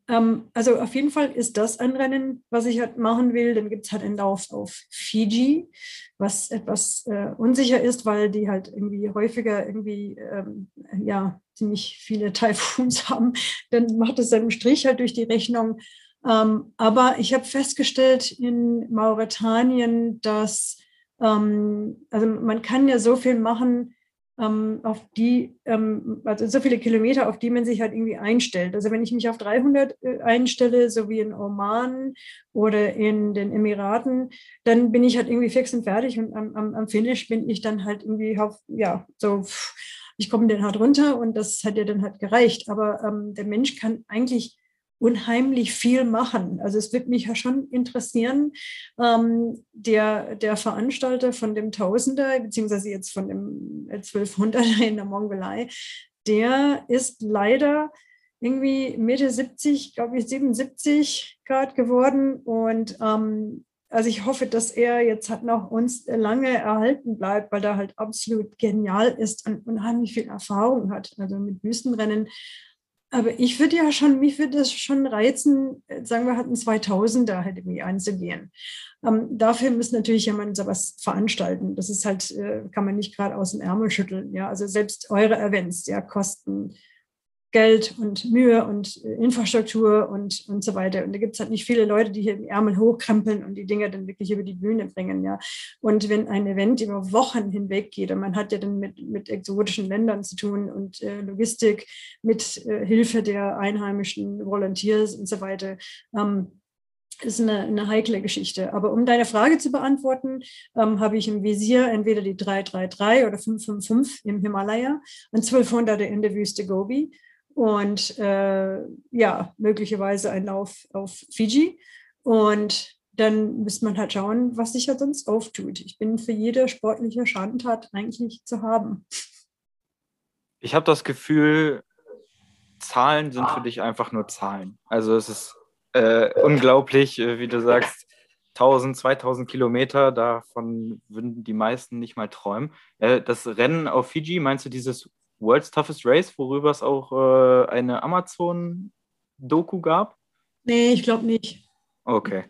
Speaker 2: ähm, also auf jeden Fall ist das ein Rennen, was ich halt machen will. Dann gibt es halt einen Lauf auf Fiji, was etwas äh, unsicher ist, weil die halt irgendwie häufiger irgendwie ähm, ja ziemlich viele Taifuns haben. Dann macht es einen Strich halt durch die Rechnung. Ähm, aber ich habe festgestellt in Mauretanien, dass ähm, also man kann ja so viel machen, ähm, auf die, ähm, also so viele Kilometer, auf die man sich halt irgendwie einstellt. Also wenn ich mich auf 300 äh, einstelle, so wie in Oman oder in den Emiraten, dann bin ich halt irgendwie fix und fertig und am, am, am Finish bin ich dann halt irgendwie auf, ja, so, ich komme dann halt runter und das hat ja dann halt gereicht. Aber ähm, der Mensch kann eigentlich unheimlich viel machen. Also es wird mich ja schon interessieren, ähm, der, der Veranstalter von dem Tausender, beziehungsweise jetzt von dem 1200er in der Mongolei, der ist leider irgendwie Mitte 70, glaube ich 77 Grad geworden und ähm, also ich hoffe, dass er jetzt halt noch uns lange erhalten bleibt, weil er halt absolut genial ist und unheimlich viel Erfahrung hat. Also mit Wüstenrennen aber ich würde ja schon, mich würde das schon reizen, äh, sagen wir, hatten 2000er halt irgendwie einzugehen. Ähm, dafür muss natürlich jemand sowas veranstalten. Das ist halt, äh, kann man nicht gerade aus dem Ärmel schütteln. Ja, also selbst eure Events, ja, kosten Geld und Mühe und äh, Infrastruktur und, und so weiter. Und da gibt es halt nicht viele Leute, die hier im Ärmel hochkrempeln und die Dinge dann wirklich über die Bühne bringen. Ja. Und wenn ein Event über Wochen hinweg geht und man hat ja dann mit, mit exotischen Ländern zu tun und äh, Logistik mit äh, Hilfe der einheimischen Volunteers und so weiter, ähm, ist eine, eine, heikle Geschichte. Aber um deine Frage zu beantworten, ähm, habe ich im Visier entweder die 333 oder 555 im Himalaya und 1200 in der Wüste Gobi und äh, ja, möglicherweise ein Lauf auf Fiji. Und dann muss man halt schauen, was sich ja sonst auftut. Ich bin für jede sportliche Schadentat eigentlich zu haben.
Speaker 3: Ich habe das Gefühl, Zahlen sind für dich einfach nur Zahlen. Also es ist äh, unglaublich, äh, wie du sagst, 1000, 2000 Kilometer, davon würden die meisten nicht mal träumen. Äh, das Rennen auf Fiji, meinst du dieses World's Toughest Race, worüber es auch äh, eine Amazon-Doku gab?
Speaker 2: Nee, ich glaube nicht.
Speaker 3: Okay.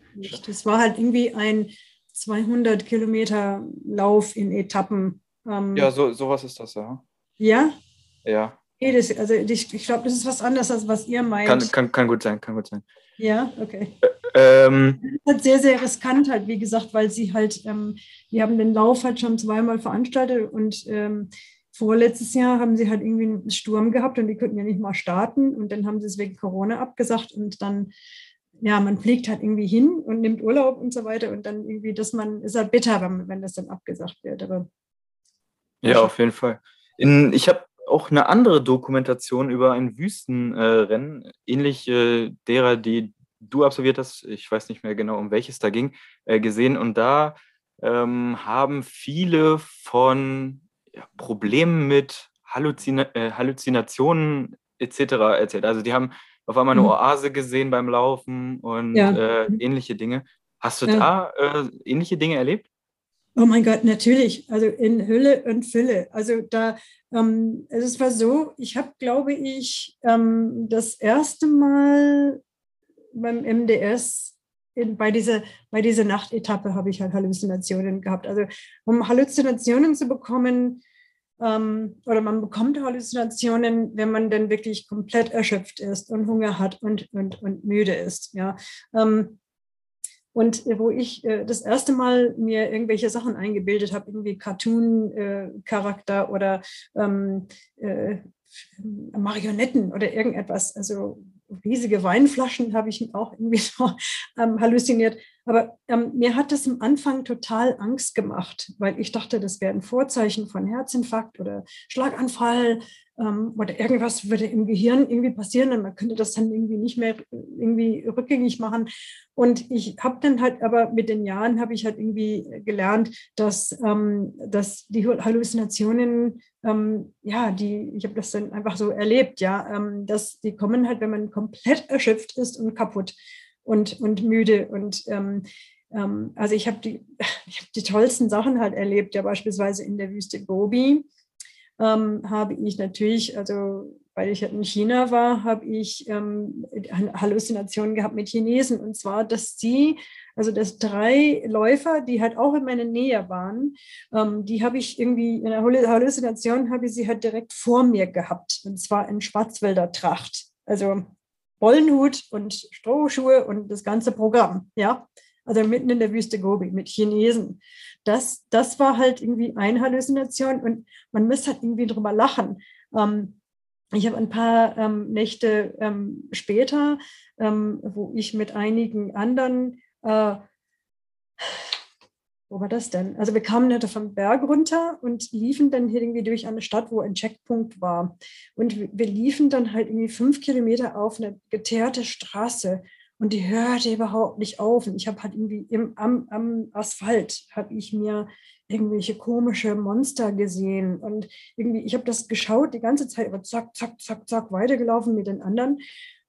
Speaker 2: Das war halt irgendwie ein 200 Kilometer Lauf in Etappen.
Speaker 3: Ähm, ja, so, sowas ist das, ja.
Speaker 2: Ja?
Speaker 3: Ja.
Speaker 2: Nee, das, also ich, ich glaube, das ist was anderes, als was ihr meint.
Speaker 3: Kann, kann, kann gut sein, kann gut sein.
Speaker 2: Ja, okay.
Speaker 3: Ähm,
Speaker 2: das ist halt sehr, sehr riskant halt, wie gesagt, weil sie halt, ähm, die haben den Lauf halt schon zweimal veranstaltet und ähm, vorletztes Jahr haben sie halt irgendwie einen Sturm gehabt und die könnten ja nicht mal starten und dann haben sie es wegen Corona abgesagt und dann ja, man fliegt halt irgendwie hin und nimmt Urlaub und so weiter und dann irgendwie, dass man, ist halt bitter, wenn, wenn das dann abgesagt wird. Aber
Speaker 3: ja, auf jeden Fall. In, ich habe auch eine andere Dokumentation über ein Wüstenrennen, äh, ähnlich äh, derer, die du absolviert hast, ich weiß nicht mehr genau, um welches da ging, äh, gesehen. Und da ähm, haben viele von ja, Problemen mit Halluzina äh, Halluzinationen etc. erzählt. Also die haben auf einmal eine mhm. Oase gesehen beim Laufen und ja. äh, mhm. ähnliche Dinge. Hast du ja. da äh, ähnliche Dinge erlebt?
Speaker 2: Oh mein Gott, natürlich. Also in Hülle und Fülle. Also da, ähm, es war so, ich habe, glaube ich, ähm, das erste Mal beim MDS in, bei, dieser, bei dieser Nachtetappe habe ich halt Halluzinationen gehabt. Also um Halluzinationen zu bekommen, ähm, oder man bekommt Halluzinationen, wenn man dann wirklich komplett erschöpft ist und Hunger hat und, und, und müde ist. Ja. Ähm, und wo ich äh, das erste Mal mir irgendwelche Sachen eingebildet habe, irgendwie Cartoon-Charakter äh, oder ähm, äh, Marionetten oder irgendetwas, also riesige Weinflaschen habe ich auch irgendwie so ähm, halluziniert. Aber ähm, mir hat das am Anfang total Angst gemacht, weil ich dachte, das wäre ein Vorzeichen von Herzinfarkt oder Schlaganfall ähm, oder irgendwas würde im Gehirn irgendwie passieren und man könnte das dann irgendwie nicht mehr irgendwie rückgängig machen. Und ich habe dann halt, aber mit den Jahren habe ich halt irgendwie gelernt, dass, ähm, dass die Halluzinationen, ähm, ja, die, ich habe das dann einfach so erlebt, ja, ähm, dass die kommen halt, wenn man komplett erschöpft ist und kaputt und, und müde. Und ähm, ähm, also ich habe die, hab die tollsten Sachen halt erlebt, ja beispielsweise in der Wüste Gobi ähm, habe ich natürlich, also weil ich in China war, habe ich ähm, Halluzinationen gehabt mit Chinesen. Und zwar, dass sie, also dass drei Läufer, die halt auch in meiner Nähe waren, ähm, die habe ich irgendwie, in der Halluzination habe ich sie halt direkt vor mir gehabt. Und zwar in Schwarzwälder Tracht. Also Bollenhut und Strohschuhe und das ganze Programm, ja. Also mitten in der Wüste Gobi mit Chinesen. Das, das war halt irgendwie eine Halluzination und man muss halt irgendwie drüber lachen. Ähm, ich habe ein paar ähm, Nächte ähm, später, ähm, wo ich mit einigen anderen äh, wo war das denn? Also wir kamen halt vom Berg runter und liefen dann hier irgendwie durch eine Stadt, wo ein Checkpunkt war. Und wir liefen dann halt irgendwie fünf Kilometer auf eine geteerte Straße und die hörte überhaupt nicht auf. Und ich habe halt irgendwie im, am, am Asphalt, habe ich mir irgendwelche komische Monster gesehen. Und irgendwie, ich habe das geschaut die ganze Zeit, aber zack, zack, zack, zack, weitergelaufen mit den anderen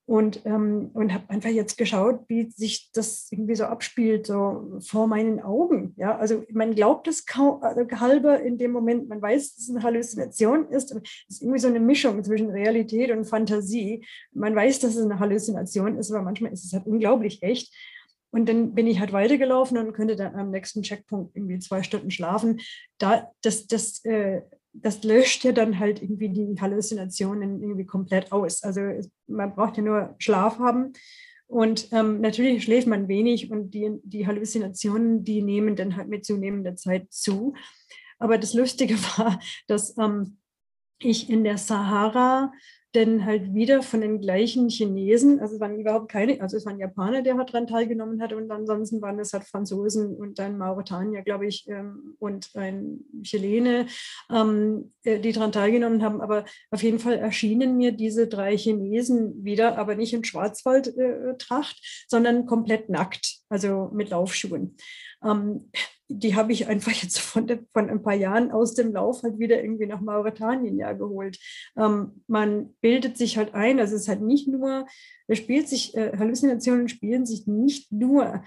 Speaker 2: und, ähm, und habe einfach jetzt geschaut, wie sich das irgendwie so abspielt, so vor meinen Augen. Ja, also man glaubt es kaum also halber in dem Moment, man weiß, dass es eine Halluzination ist. Es ist irgendwie so eine Mischung zwischen Realität und Fantasie. Man weiß, dass es eine Halluzination ist, aber manchmal ist es halt unglaublich echt. Und dann bin ich halt weitergelaufen und könnte dann am nächsten Checkpunkt irgendwie zwei Stunden schlafen. Da, das, das äh, das löscht ja dann halt irgendwie die Halluzinationen irgendwie komplett aus. Also man braucht ja nur Schlaf haben. Und ähm, natürlich schläft man wenig und die, die Halluzinationen, die nehmen dann halt mit zunehmender Zeit zu. Aber das Lustige war, dass ähm, ich in der Sahara denn halt wieder von den gleichen Chinesen, also es waren überhaupt keine, also es waren Japaner, der daran teilgenommen hat und ansonsten waren es halt Franzosen und dann Mauretanier, glaube ich, ähm, und ein Chilene, ähm, äh, die daran teilgenommen haben. Aber auf jeden Fall erschienen mir diese drei Chinesen wieder, aber nicht in Schwarzwaldtracht, äh, sondern komplett nackt, also mit Laufschuhen. Die habe ich einfach jetzt von, von ein paar Jahren aus dem Lauf halt wieder irgendwie nach Mauretanien ja geholt. Ähm, man bildet sich halt ein, also es ist halt nicht nur, es spielt sich, äh, Halluzinationen spielen sich nicht nur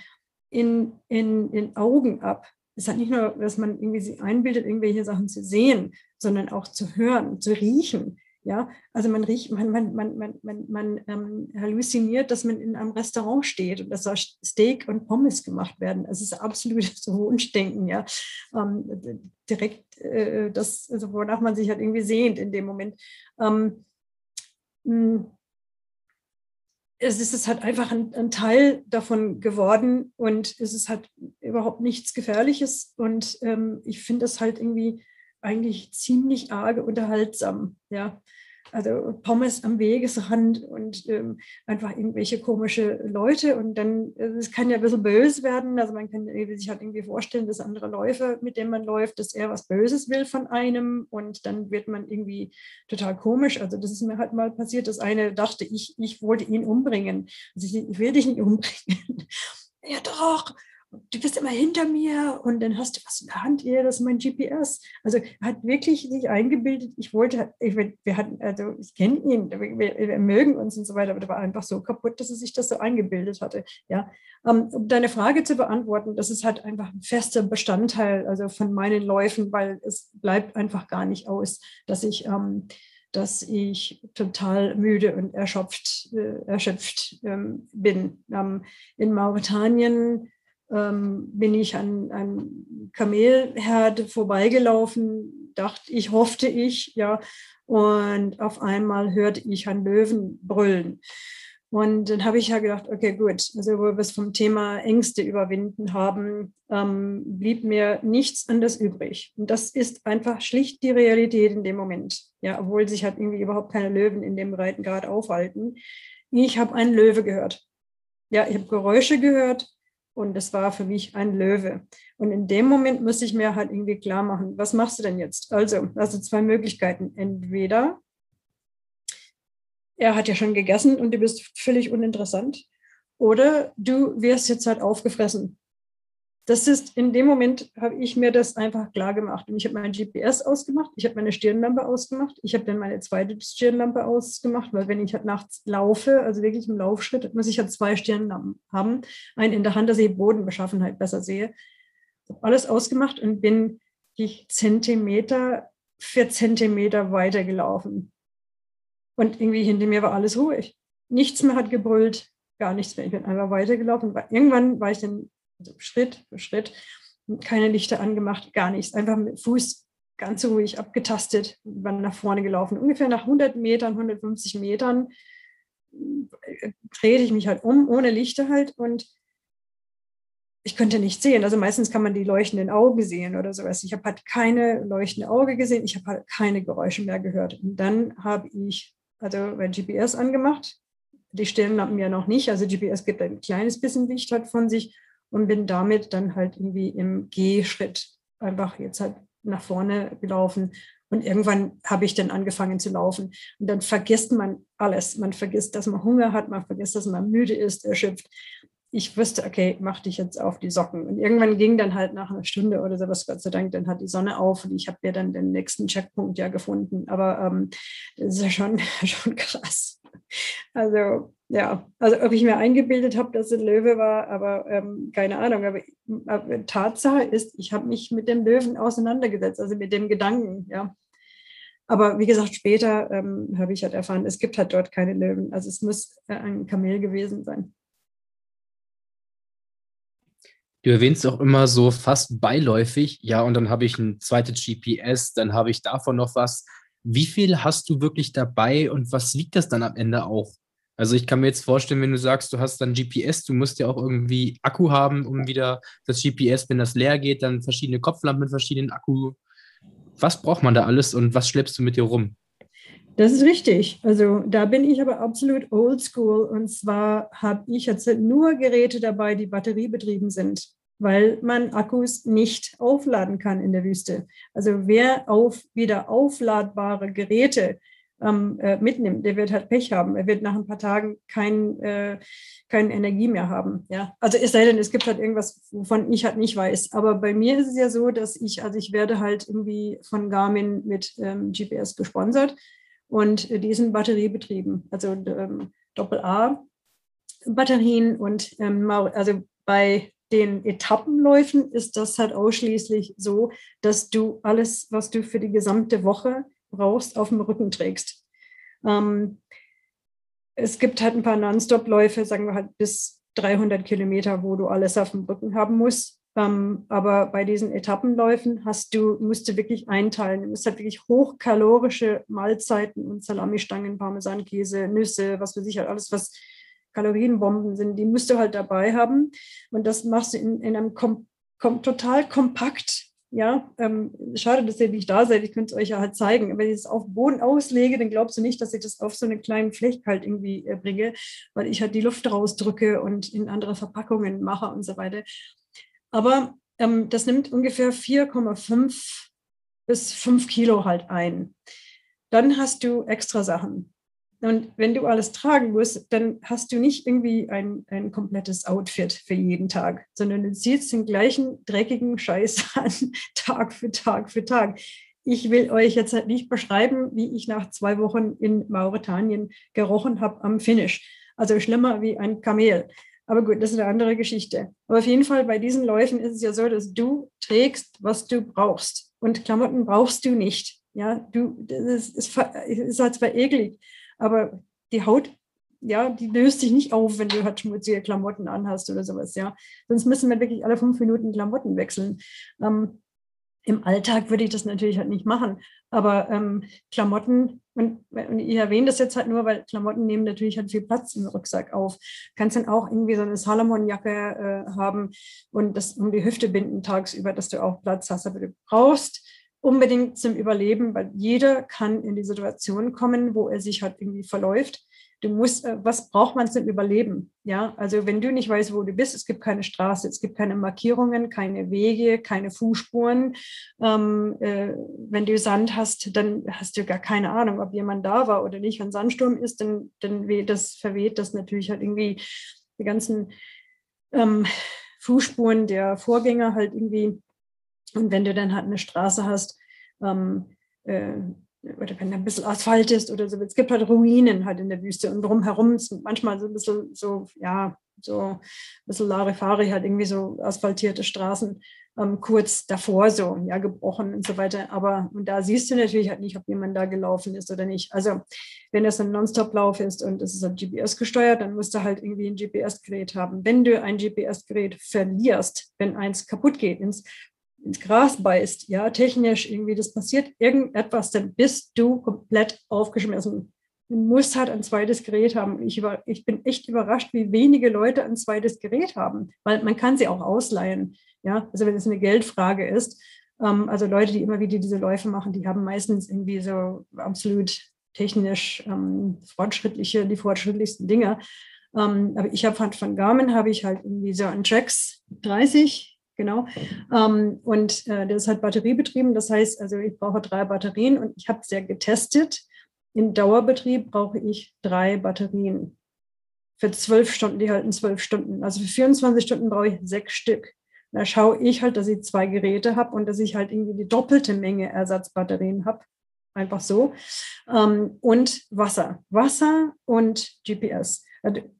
Speaker 2: in, in, in Augen ab. Es ist halt nicht nur, dass man irgendwie sich einbildet, irgendwelche Sachen zu sehen, sondern auch zu hören, zu riechen. Ja, also man riecht, man, man, man, man, man, man ähm, halluziniert, dass man in einem Restaurant steht und dass da Steak und Pommes gemacht werden. Es ist absolutes Wunschdenken, ja. Ähm, direkt äh, das, also wonach man sich halt irgendwie sehnt in dem Moment. Ähm, hm, es ist halt einfach ein, ein, Teil davon geworden und es ist halt überhaupt nichts Gefährliches und ähm, ich finde es halt irgendwie eigentlich ziemlich arge unterhaltsam. Ja. Also Pommes am Wegesrand und ähm, einfach irgendwelche komische Leute. Und dann, also es kann ja ein bisschen böse werden. Also man kann sich halt irgendwie vorstellen, dass andere Läufer, mit denen man läuft, dass er was Böses will von einem. Und dann wird man irgendwie total komisch. Also das ist mir halt mal passiert, dass eine dachte, ich, ich wollte ihn umbringen. Also ich, ich will dich nicht umbringen. ja doch, du bist immer hinter mir und dann hast du was in der Hand, ja, das ist mein GPS. Also hat wirklich sich eingebildet, ich wollte, ich, wir hatten, also ich kenne ihn, wir, wir, mögen uns und so weiter, aber der war einfach so kaputt, dass er sich das so eingebildet hatte. Ja, um, um deine Frage zu beantworten, das ist halt einfach ein fester Bestandteil also von meinen Läufen, weil es bleibt einfach gar nicht aus, dass ich ähm, dass ich total müde und erschöpft, äh, erschöpft ähm, bin. Ähm, in Mauretanien ähm, bin ich an einem Kamelherd vorbeigelaufen, dachte ich, hoffte ich, ja, und auf einmal hörte ich einen Löwen brüllen. Und dann habe ich ja gedacht, okay, gut, also wo wir es vom Thema Ängste überwinden haben, ähm, blieb mir nichts anderes übrig. Und das ist einfach schlicht die Realität in dem Moment. Ja, obwohl sich halt irgendwie überhaupt keine Löwen in dem Breitengrad aufhalten. Ich habe einen Löwe gehört. Ja, ich habe Geräusche gehört und es war für mich ein Löwe. Und in dem Moment musste ich mir halt irgendwie klar machen, was machst du denn jetzt? Also, also zwei Möglichkeiten. Entweder er hat ja schon gegessen und du bist völlig uninteressant. Oder du wirst jetzt halt aufgefressen das ist, in dem Moment habe ich mir das einfach klar gemacht. Und ich habe mein GPS ausgemacht, ich habe meine Stirnlampe ausgemacht, ich habe dann meine zweite Stirnlampe ausgemacht, weil wenn ich halt nachts laufe, also wirklich im Laufschritt, muss ich halt zwei Stirnlampen haben. Einen in der Hand, dass ich Bodenbeschaffenheit besser sehe. Ich habe alles ausgemacht und bin die Zentimeter für Zentimeter weitergelaufen. Und irgendwie hinter mir war alles ruhig. Nichts mehr hat gebrüllt, gar nichts mehr. Ich bin einfach weitergelaufen. Irgendwann war ich dann also Schritt für Schritt, keine Lichter angemacht, gar nichts. Einfach mit Fuß ganz ruhig abgetastet, war nach vorne gelaufen. Ungefähr nach 100 Metern, 150 Metern äh, drehte ich mich halt um, ohne Lichter halt und ich konnte nicht sehen. Also meistens kann man die leuchtenden Augen sehen oder sowas. Ich habe halt keine leuchtende Auge gesehen, ich habe halt keine Geräusche mehr gehört. Und dann habe ich also mein GPS angemacht. Die Stirnlampen ja noch nicht. Also GPS gibt ein kleines bisschen Licht halt von sich und bin damit dann halt irgendwie im Gehschritt einfach jetzt halt nach vorne gelaufen. Und irgendwann habe ich dann angefangen zu laufen. Und dann vergisst man alles. Man vergisst, dass man Hunger hat, man vergisst, dass man müde ist, erschöpft. Ich wusste, okay, mach dich jetzt auf die Socken. Und irgendwann ging dann halt nach einer Stunde oder sowas, Gott sei Dank, dann hat die Sonne auf und ich habe ja dann den nächsten Checkpunkt ja gefunden. Aber ähm, das ist ja schon, schon krass. Also ja, also ob ich mir eingebildet habe, dass es ein Löwe war, aber ähm, keine Ahnung. Aber, aber Tatsache ist, ich habe mich mit dem Löwen auseinandergesetzt, also mit dem Gedanken, ja. Aber wie gesagt, später ähm, habe ich halt erfahren, es gibt halt dort keine Löwen. Also es muss äh, ein Kamel gewesen sein.
Speaker 1: Du erwähnst auch immer so fast beiläufig, ja, und dann habe ich ein zweites GPS, dann habe ich davon noch was. Wie viel hast du wirklich dabei und was wiegt das dann am Ende auch? Also ich kann mir jetzt vorstellen, wenn du sagst, du hast dann GPS, du musst ja auch irgendwie Akku haben, um wieder das GPS, wenn das leer geht, dann verschiedene Kopflampen mit verschiedenen Akku. Was braucht man da alles und was schleppst du mit dir rum?
Speaker 2: Das ist richtig. Also da bin ich aber absolut oldschool. Und zwar habe ich jetzt nur Geräte dabei, die batteriebetrieben sind, weil man Akkus nicht aufladen kann in der Wüste. Also wer auf wieder aufladbare Geräte ähm, äh, mitnimmt, der wird halt Pech haben. Er wird nach ein paar Tagen kein, äh, keine Energie mehr haben. Ja? Also es sei denn, es gibt halt irgendwas, wovon ich halt nicht weiß. Aber bei mir ist es ja so, dass ich, also ich werde halt irgendwie von Garmin mit ähm, GPS gesponsert und äh, die sind batteriebetrieben, also ähm, Doppel-A-Batterien und ähm, also bei den Etappenläufen ist das halt ausschließlich so, dass du alles, was du für die gesamte Woche brauchst, auf dem Rücken trägst. Ähm, es gibt halt ein paar Non-Stop-Läufe, sagen wir halt bis 300 Kilometer, wo du alles auf dem Rücken haben musst. Ähm, aber bei diesen Etappenläufen hast du, musst du wirklich einteilen. Du musst halt wirklich hochkalorische Mahlzeiten und Salamistangen, Parmesankäse, Nüsse, was für sich halt alles, was Kalorienbomben sind, die musst du halt dabei haben. Und das machst du in, in einem kom, kom, total kompakt ja, ähm, schade, dass ihr nicht da seid. Ich könnte es euch ja halt zeigen. Wenn ich es auf Boden auslege, dann glaubst du nicht, dass ich das auf so einen kleinen Flecht halt irgendwie äh, bringe, weil ich halt die Luft rausdrücke und in andere Verpackungen mache und so weiter. Aber ähm, das nimmt ungefähr 4,5 bis 5 Kilo halt ein. Dann hast du extra Sachen. Und wenn du alles tragen musst, dann hast du nicht irgendwie ein, ein komplettes Outfit für jeden Tag, sondern du ziehst den gleichen dreckigen Scheiß an, Tag für Tag für Tag. Ich will euch jetzt halt nicht beschreiben, wie ich nach zwei Wochen in Mauretanien gerochen habe am Finish. Also schlimmer wie ein Kamel. Aber gut, das ist eine andere Geschichte. Aber auf jeden Fall bei diesen Läufen ist es ja so, dass du trägst, was du brauchst. Und Klamotten brauchst du nicht. Ja, du, das ist, ist, halt zwar eklig, aber die Haut, ja, die löst sich nicht auf, wenn du halt schmutzige Klamotten anhast oder sowas, ja. Sonst müssen wir wirklich alle fünf Minuten Klamotten wechseln. Ähm, Im Alltag würde ich das natürlich halt nicht machen, aber ähm, Klamotten, und, und, ich erwähne das jetzt halt nur, weil Klamotten nehmen natürlich halt viel Platz im Rucksack auf. Kannst dann auch irgendwie so eine Salomon-Jacke äh, haben und das um die Hüfte binden tagsüber, dass du auch Platz hast, aber du brauchst unbedingt zum Überleben, weil jeder kann in die Situation kommen, wo er sich halt irgendwie verläuft. Du musst, äh, was braucht man zum Überleben? Ja, also wenn du nicht weißt, wo du bist, es gibt keine Straße, es gibt keine Markierungen, keine Wege, keine Fußspuren. Ähm, äh, wenn du Sand hast, dann hast du gar keine Ahnung, ob jemand da war oder nicht. Wenn Sandsturm ist, dann, dann weht das, verweht das natürlich halt irgendwie die ganzen ähm, Fußspuren der Vorgänger halt irgendwie und wenn du dann halt eine Straße hast, ähm, äh, oder wenn da ein bisschen Asphalt ist oder so, es gibt halt Ruinen halt in der Wüste und drumherum ist manchmal so ein bisschen so, ja, so ein bisschen Larifari, halt irgendwie so asphaltierte Straßen ähm, kurz davor so, ja, gebrochen und so weiter. Aber und da siehst du natürlich halt nicht, ob jemand da gelaufen ist oder nicht. Also wenn das ein Nonstop-Lauf ist und es ist halt GPS gesteuert, dann musst du halt irgendwie ein GPS-Gerät haben. Wenn du ein GPS-Gerät verlierst, wenn eins kaputt geht, ins ins Gras beißt, ja, technisch irgendwie, das passiert irgendetwas, dann bist du komplett aufgeschmissen. Du musst halt ein zweites Gerät haben. Ich, über, ich bin echt überrascht, wie wenige Leute ein zweites Gerät haben, weil man kann sie auch ausleihen. Ja, also wenn es eine Geldfrage ist. Ähm, also Leute, die immer wieder diese Läufe machen, die haben meistens irgendwie so absolut technisch ähm, fortschrittliche, die fortschrittlichsten Dinge. Ähm, aber ich habe halt von Garmin habe ich halt irgendwie so einen Trax 30 genau. Ähm, und äh, das ist halt batteriebetrieben. Das heißt, also ich brauche drei Batterien und ich habe es ja getestet. In Dauerbetrieb brauche ich drei Batterien. Für zwölf Stunden, die halten zwölf Stunden. Also für 24 Stunden brauche ich sechs Stück. Da schaue ich halt, dass ich zwei Geräte habe und dass ich halt irgendwie die doppelte Menge Ersatzbatterien habe. Einfach so. Ähm, und Wasser. Wasser und GPS.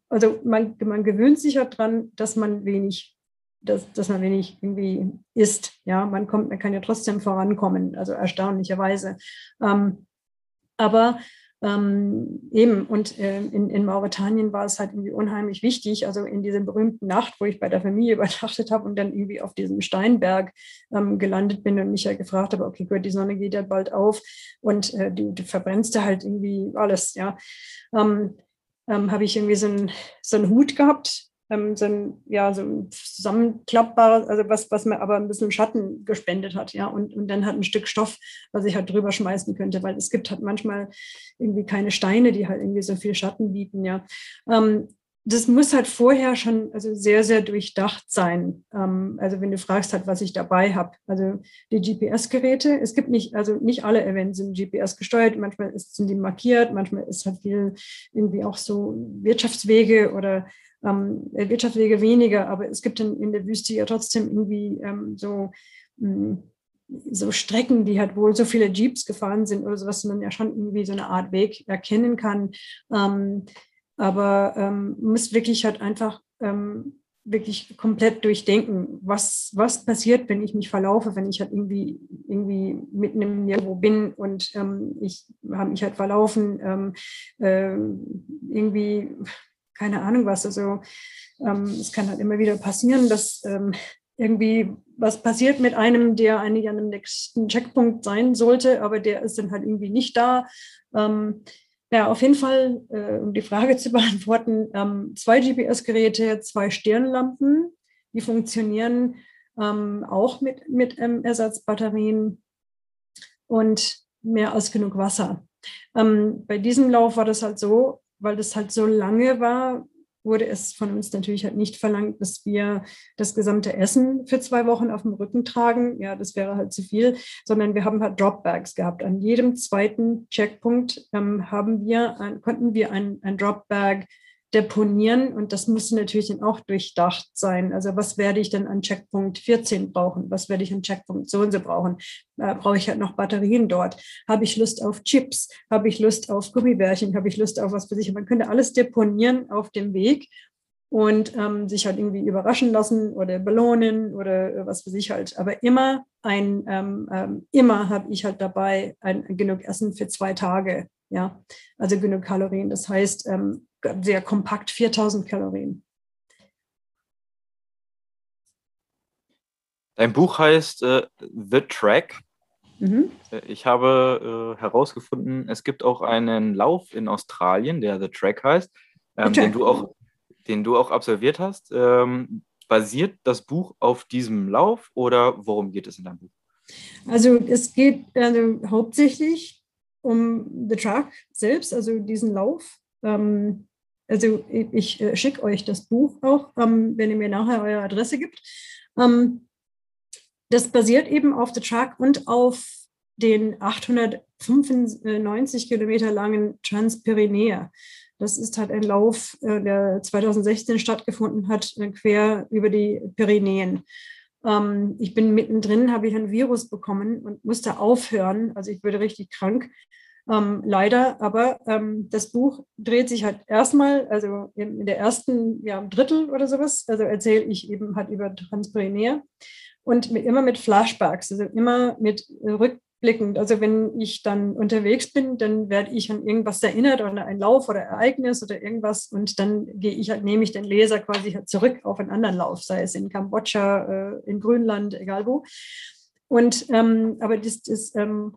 Speaker 2: Also man, man gewöhnt sich ja dran, dass man wenig dass, dass man wenig irgendwie isst. Ja, man kommt, man kann ja trotzdem vorankommen, also erstaunlicherweise. Ähm, aber ähm, eben, und äh, in, in Mauretanien war es halt irgendwie unheimlich wichtig, also in dieser berühmten Nacht, wo ich bei der Familie übernachtet habe und dann irgendwie auf diesem Steinberg ähm, gelandet bin und mich ja gefragt habe, okay, gut, die Sonne geht ja bald auf und äh, du, du verbrennst da halt irgendwie alles, ja. Ähm, ähm habe ich irgendwie so einen, so einen Hut gehabt, ähm, so ein, ja, so ein zusammenklappbares, also was, was mir aber ein bisschen Schatten gespendet hat, ja, und, und dann hat ein Stück Stoff, was ich halt drüber schmeißen könnte, weil es gibt halt manchmal irgendwie keine Steine, die halt irgendwie so viel Schatten bieten, ja. Ähm, das muss halt vorher schon also sehr, sehr durchdacht sein. Ähm, also wenn du fragst halt, was ich dabei habe. Also die GPS-Geräte, es gibt nicht, also nicht alle Events sind GPS gesteuert, manchmal sind die markiert, manchmal ist halt viel irgendwie auch so Wirtschaftswege oder ähm, Wirtschaftswege weniger, aber es gibt in, in der Wüste ja trotzdem irgendwie ähm, so mh, hm, so Strecken, die halt wohl so viele Jeeps gefahren sind oder so, was man ja schon irgendwie so eine Art Weg erkennen kann. Ähm, aber ähm, muss wirklich halt einfach ähm, wirklich komplett durchdenken, was, was passiert, wenn ich mich verlaufe, wenn ich halt irgendwie, irgendwie mitten im Nirgendwo bin und ähm, ich habe mich halt verlaufen, ähm, äh, irgendwie, keine Ahnung was, also ähm, es kann halt immer wieder passieren, dass ähm, irgendwie was passiert mit einem, der eigentlich an dem nächsten Checkpunkt sein sollte, aber der ist dann halt irgendwie nicht da. Ähm, ja, auf jeden Fall, äh, um die Frage zu beantworten, ähm, zwei GPS-Geräte, zwei Stirnlampen, die funktionieren ähm, auch mit, mit ähm, Ersatzbatterien und mehr als genug Wasser. Ähm, bei diesem Lauf war das halt so, weil das halt so lange war, wurde es von uns natürlich halt nicht verlangt, dass wir das gesamte Essen für zwei Wochen auf dem Rücken tragen. Ja, das wäre halt zu viel, sondern wir haben halt Dropbags gehabt. An jedem zweiten Checkpunkt ähm, haben wir, konnten wir ein, ein Dropbag deponieren und das muss natürlich dann auch durchdacht sein. Also was werde ich denn an Checkpunkt 14 brauchen? Was werde ich an Checkpunkt so und so brauchen? Äh, brauche ich halt noch Batterien dort? Habe ich Lust auf Chips? Habe ich Lust auf Gummibärchen? Habe ich Lust auf was für sich? Man könnte alles deponieren auf dem Weg und ähm, sich halt irgendwie überraschen lassen oder belohnen oder was für sich halt. Aber immer ein, ähm, ähm, immer habe ich halt dabei ein, genug Essen für zwei Tage. Ja, also genug Kalorien. Das heißt, ähm, sehr kompakt 4000 Kalorien.
Speaker 3: Dein Buch heißt äh, The Track. Mhm. Äh, ich habe äh, herausgefunden, es gibt auch einen Lauf in Australien, der The Track heißt, ähm, den, du auch, den du auch absolviert hast. Ähm, basiert das Buch auf diesem Lauf oder worum geht es in deinem Buch?
Speaker 2: Also es geht also hauptsächlich um The Track selbst, also diesen Lauf. Ähm, also ich, ich äh, schicke euch das Buch auch, ähm, wenn ihr mir nachher eure Adresse gibt. Ähm, das basiert eben auf The Truck und auf den 895 Kilometer langen Transpyrenäer. Das ist halt ein Lauf, äh, der 2016 stattgefunden hat, äh, quer über die Pyrenäen. Ähm, ich bin mittendrin, habe ich ein Virus bekommen und musste aufhören. Also ich wurde richtig krank ähm, leider, aber ähm, das Buch dreht sich halt erstmal, also in, in der ersten ja, Drittel oder sowas, also erzähle ich eben halt über Transpyrenäer und mit, immer mit Flashbacks, also immer mit rückblickend. Also wenn ich dann unterwegs bin, dann werde ich an irgendwas erinnert oder ein Lauf oder Ereignis oder irgendwas und dann gehe ich halt, nehme ich den Leser quasi halt zurück auf einen anderen Lauf, sei es in Kambodscha, äh, in Grönland, egal wo. Und ähm, aber das, das ähm,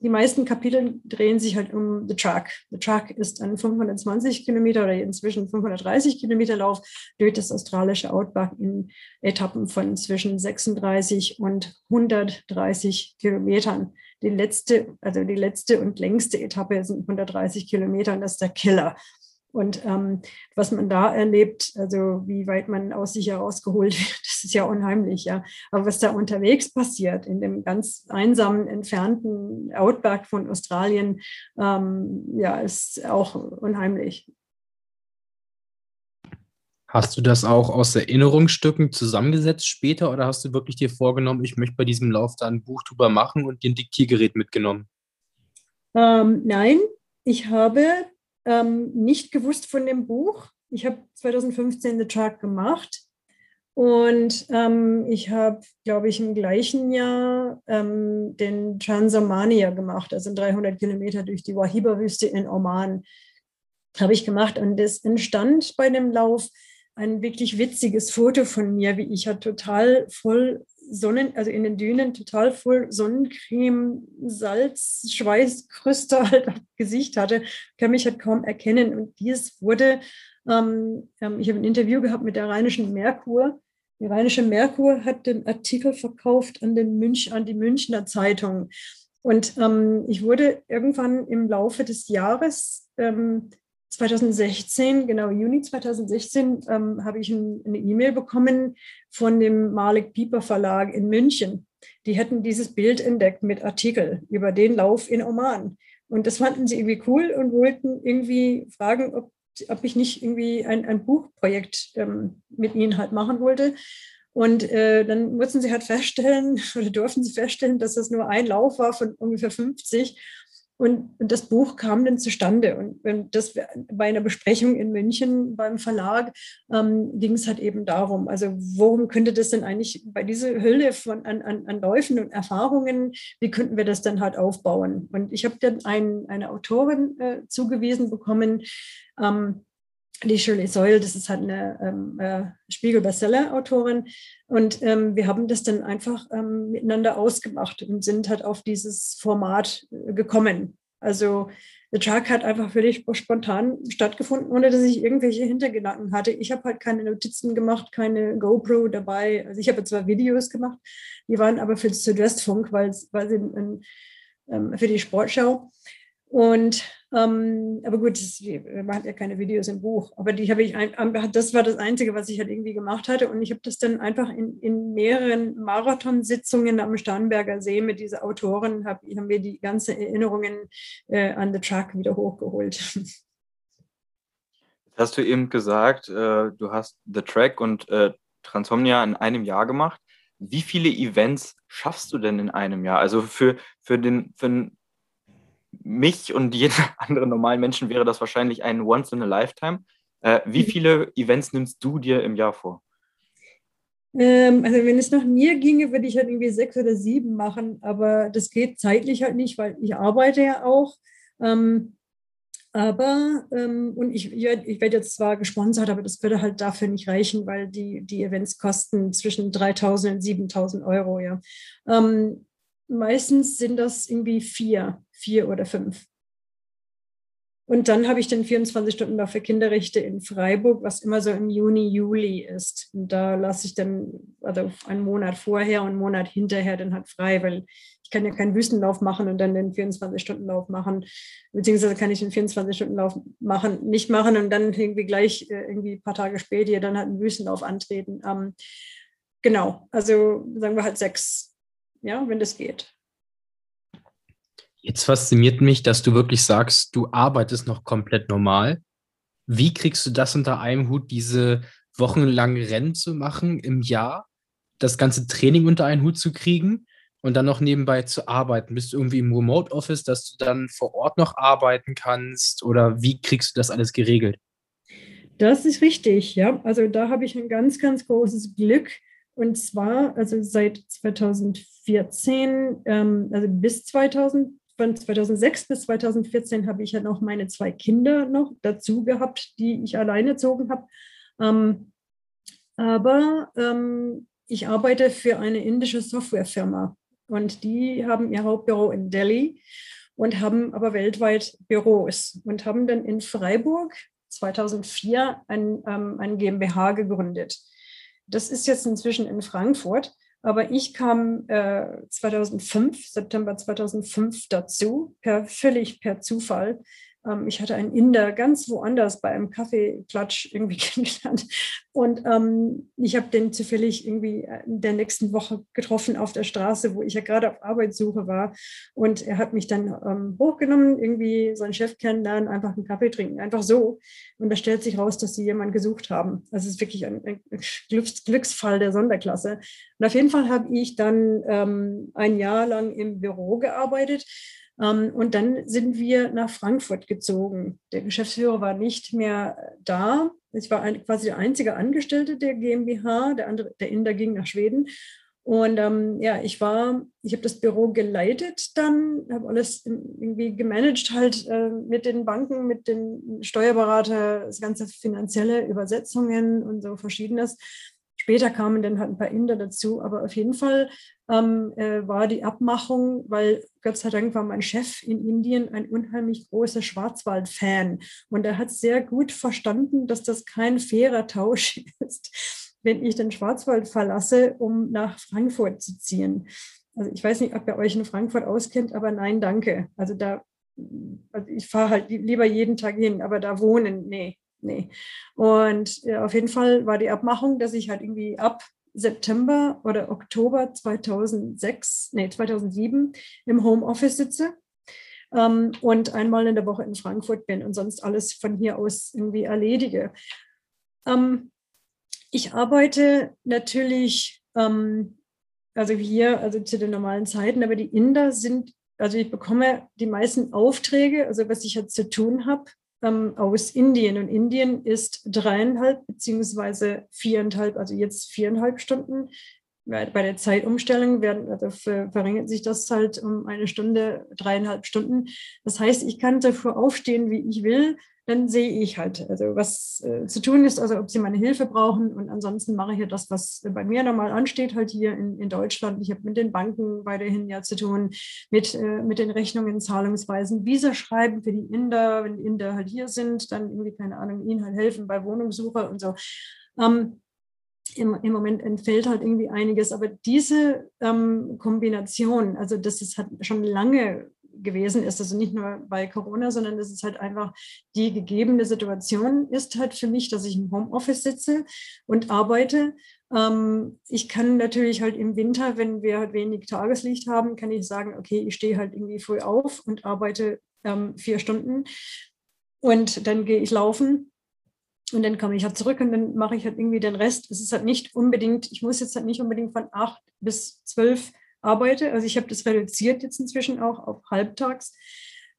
Speaker 2: die meisten Kapitel drehen sich halt um The Truck. The Truck ist ein 520 Kilometer oder inzwischen 530 Kilometer Lauf durch das australische Outback in Etappen von zwischen 36 und 130 Kilometern. Die letzte, also die letzte und längste Etappe sind 130 Kilometer und das ist der Killer. Und ähm, was man da erlebt, also wie weit man aus sich herausgeholt wird, das ist ja unheimlich, ja. Aber was da unterwegs passiert, in dem ganz einsamen, entfernten Outback von Australien, ähm, ja, ist auch unheimlich.
Speaker 1: Hast du das auch aus Erinnerungsstücken zusammengesetzt später oder hast du wirklich dir vorgenommen, ich möchte bei diesem Lauf da ein Buch drüber machen und dir ein Diktiergerät mitgenommen?
Speaker 2: Ähm, nein, ich habe ähm, nicht gewusst von dem Buch. Ich habe 2015 The Track gemacht. Und ähm, ich habe, glaube ich, im gleichen Jahr ähm, den Transomania gemacht, also 300 Kilometer durch die Wahiba-Wüste in Oman. Habe ich gemacht. Und es entstand bei dem Lauf ein wirklich witziges Foto von mir, wie ich halt total voll Sonnen, also in den Dünen total voll Sonnencreme, Salz, Schweißkrüste halt auf Gesicht hatte, kann mich halt kaum erkennen. Und dies wurde, ähm, ähm, ich habe ein Interview gehabt mit der Rheinischen Merkur. Die Rheinische Merkur hat den Artikel verkauft an, den Münch, an die Münchner Zeitung. Und ähm, ich wurde irgendwann im Laufe des Jahres ähm, 2016, genau Juni 2016, ähm, habe ich ein, eine E-Mail bekommen von dem Malik Pieper Verlag in München. Die hätten dieses Bild entdeckt mit Artikel über den Lauf in Oman. Und das fanden sie irgendwie cool und wollten irgendwie fragen, ob, ob ich nicht irgendwie ein, ein Buchprojekt ähm, mit ihnen halt machen wollte. Und äh, dann mussten sie halt feststellen oder durften sie feststellen, dass das nur ein Lauf war von ungefähr 50 und, und das Buch kam dann zustande. Und, und das bei einer Besprechung in München beim Verlag ähm, ging es halt eben darum, also worum könnte das denn eigentlich bei dieser Hülle von an, an, an Läufen und Erfahrungen, wie könnten wir das dann halt aufbauen? Und ich habe dann ein, eine Autorin äh, zugewiesen bekommen, ähm, die Shirley Soil, das ist halt eine ähm, äh, Spiegel-Bestseller-Autorin. Und ähm, wir haben das dann einfach ähm, miteinander ausgemacht und sind halt auf dieses Format äh, gekommen. Also The Truck hat einfach völlig spontan stattgefunden, ohne dass ich irgendwelche Hintergedanken hatte. Ich habe halt keine Notizen gemacht, keine GoPro dabei. Also ich habe zwar Videos gemacht, die waren aber für Südwestfunk, weil, weil sie in, ähm, für die Sportschau. Und ähm, aber gut, das, man hat ja keine Videos im Buch. Aber die habe ich, das war das Einzige, was ich halt irgendwie gemacht hatte. Und ich habe das dann einfach in, in mehreren Marathonsitzungen am Starnberger See mit dieser Autorin, hab, haben wir die ganzen Erinnerungen äh, an The Truck wieder hochgeholt.
Speaker 3: Hast du eben gesagt, äh, du hast The Track und äh, Transomnia in einem Jahr gemacht. Wie viele Events schaffst du denn in einem Jahr? Also für, für, den, für den mich und jeden anderen normalen Menschen wäre das wahrscheinlich ein Once in a Lifetime. Äh, wie mhm. viele Events nimmst du dir im Jahr vor?
Speaker 2: Ähm, also wenn es nach mir ginge, würde ich halt irgendwie sechs oder sieben machen, aber das geht zeitlich halt nicht, weil ich arbeite ja auch. Ähm, aber, ähm, und ich, ich werde jetzt zwar gesponsert, aber das würde halt dafür nicht reichen, weil die, die Events kosten zwischen 3.000 und 7.000 Euro, ja. Ähm, meistens sind das irgendwie vier vier oder fünf. Und dann habe ich den 24-Stunden-Lauf für Kinderrechte in Freiburg, was immer so im Juni, Juli ist. Und da lasse ich dann, also einen Monat vorher und einen Monat hinterher dann halt frei, weil ich kann ja keinen Wüstenlauf machen und dann den 24-Stunden-Lauf machen. Beziehungsweise kann ich den 24-Stunden-Lauf machen, nicht machen und dann irgendwie gleich äh, irgendwie ein paar Tage später dann halt einen Wüstenlauf antreten. Ähm, genau, also sagen wir halt sechs, ja, wenn das geht.
Speaker 1: Jetzt fasziniert mich, dass du wirklich sagst, du arbeitest noch komplett normal. Wie kriegst du das unter einem Hut, diese wochenlangen Rennen zu machen im Jahr, das ganze Training unter einen Hut zu kriegen und dann noch nebenbei zu arbeiten? Bist du irgendwie im Remote Office, dass du dann vor Ort noch arbeiten kannst oder wie kriegst du das alles geregelt?
Speaker 2: Das ist richtig, ja. Also da habe ich ein ganz, ganz großes Glück. Und zwar, also seit 2014, ähm, also bis 2014, von 2006 bis 2014 habe ich ja noch meine zwei Kinder noch dazu gehabt, die ich alleine erzogen habe. Ähm, aber ähm, ich arbeite für eine indische Softwarefirma und die haben ihr Hauptbüro in Delhi und haben aber weltweit Büros und haben dann in Freiburg 2004 ein, ähm, ein GmbH gegründet. Das ist jetzt inzwischen in Frankfurt aber ich kam äh, 2005, September 2005 dazu, per, völlig per Zufall. Ähm, ich hatte einen Inder ganz woanders bei einem Kaffeeklatsch irgendwie kennengelernt. Und ähm, ich habe den zufällig irgendwie in der nächsten Woche getroffen auf der Straße, wo ich ja gerade auf Arbeitssuche war. Und er hat mich dann ähm, hochgenommen, irgendwie seinen Chef kennenlernen, einfach einen Kaffee trinken, einfach so. Und da stellt sich raus, dass sie jemanden gesucht haben. Es ist wirklich ein, ein Glücks Glücksfall der Sonderklasse. Und auf jeden Fall habe ich dann ähm, ein Jahr lang im Büro gearbeitet und dann sind wir nach Frankfurt gezogen. Der Geschäftsführer war nicht mehr da. Ich war quasi der einzige Angestellte der GmbH. Der andere, der Inder ging nach Schweden. Und ähm, ja, ich war, ich habe das Büro geleitet dann, habe alles irgendwie gemanagt halt äh, mit den Banken, mit den Steuerberater, das ganze finanzielle Übersetzungen und so verschiedenes. Später kamen dann halt ein paar Inder dazu, aber auf jeden Fall ähm, äh, war die Abmachung, weil Gott sei Dank war mein Chef in Indien ein unheimlich großer Schwarzwald-Fan und er hat sehr gut verstanden, dass das kein fairer Tausch ist, wenn ich den Schwarzwald verlasse, um nach Frankfurt zu ziehen. Also ich weiß nicht, ob ihr euch in Frankfurt auskennt, aber nein, danke. Also da, also ich fahre halt lieber jeden Tag hin, aber da wohnen, nee, nee. Und ja, auf jeden Fall war die Abmachung, dass ich halt irgendwie ab September oder Oktober 2006, nee, 2007 im Homeoffice sitze ähm, und einmal in der Woche in Frankfurt bin und sonst alles von hier aus irgendwie erledige. Ähm, ich arbeite natürlich, ähm, also hier, also zu den normalen Zeiten, aber die Inder sind, also ich bekomme die meisten Aufträge, also was ich jetzt zu tun habe, ähm, aus Indien. Und Indien ist dreieinhalb beziehungsweise viereinhalb, also jetzt viereinhalb Stunden. Bei der Zeitumstellung werden, also verringert sich das halt um eine Stunde, dreieinhalb Stunden. Das heißt, ich kann dafür aufstehen, wie ich will dann sehe ich halt, also was äh, zu tun ist, also ob sie meine Hilfe brauchen. Und ansonsten mache ich ja das, was bei mir normal ansteht, halt hier in, in Deutschland. Ich habe mit den Banken weiterhin ja zu tun, mit, äh, mit den Rechnungen, Zahlungsweisen, Visa schreiben für die Inder, wenn die Inder halt hier sind, dann irgendwie, keine Ahnung, ihnen halt helfen bei Wohnungssuche und so. Ähm, im, im, Moment entfällt halt irgendwie einiges, aber diese ähm, Kombination, also das ist halt schon lange gewesen ist. Also nicht nur bei Corona, sondern es ist halt einfach die gegebene Situation ist halt für mich, dass ich im Homeoffice sitze und arbeite. Ähm, ich kann natürlich halt im Winter, wenn wir halt wenig Tageslicht haben, kann ich sagen, okay, ich stehe halt irgendwie früh auf und arbeite ähm, vier Stunden und dann gehe ich laufen und dann komme ich halt zurück und dann mache ich halt irgendwie den Rest. Es ist halt nicht unbedingt, ich muss jetzt halt nicht unbedingt von acht bis zwölf arbeite. Also ich habe das reduziert jetzt inzwischen auch auf halbtags,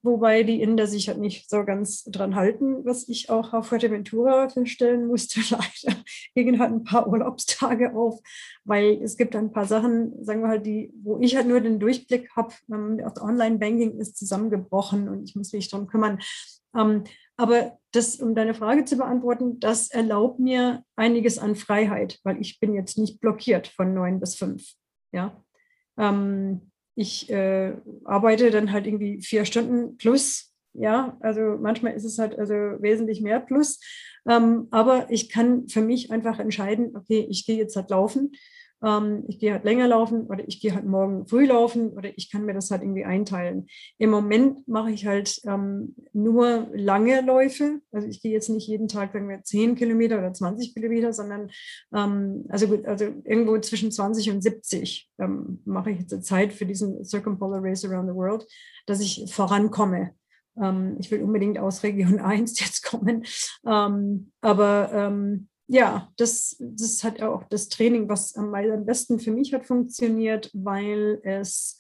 Speaker 2: wobei die Inder sich halt nicht so ganz dran halten, was ich auch auf Fuerteventura feststellen musste. Leider gingen halt ein paar Urlaubstage auf, weil es gibt ein paar Sachen, sagen wir halt, die, wo ich halt nur den Durchblick habe. Das Online-Banking ist zusammengebrochen und ich muss mich darum kümmern. Ähm, aber das, um deine Frage zu beantworten, das erlaubt mir einiges an Freiheit, weil ich bin jetzt nicht blockiert von neun bis fünf. Ja, ähm, ich äh, arbeite dann halt irgendwie vier Stunden plus. Ja, also manchmal ist es halt also wesentlich mehr plus. Ähm, aber ich kann für mich einfach entscheiden, okay, ich gehe jetzt halt laufen ähm, ich gehe halt länger laufen oder ich gehe halt morgen früh laufen oder ich kann mir das halt irgendwie einteilen. Im Moment mache ich halt ähm, nur lange Läufe. Also ich gehe jetzt nicht jeden Tag, sagen wir, 10 Kilometer oder 20 Kilometer, sondern ähm, also, gut, also irgendwo zwischen 20 und 70 ähm, mache ich jetzt Zeit für diesen Circumpolar Race Around the World, dass ich vorankomme ähm, ich will unbedingt aus Region 1 jetzt kommen. Ähm, aber ja, das, das hat auch das Training, was am besten für mich hat funktioniert, weil es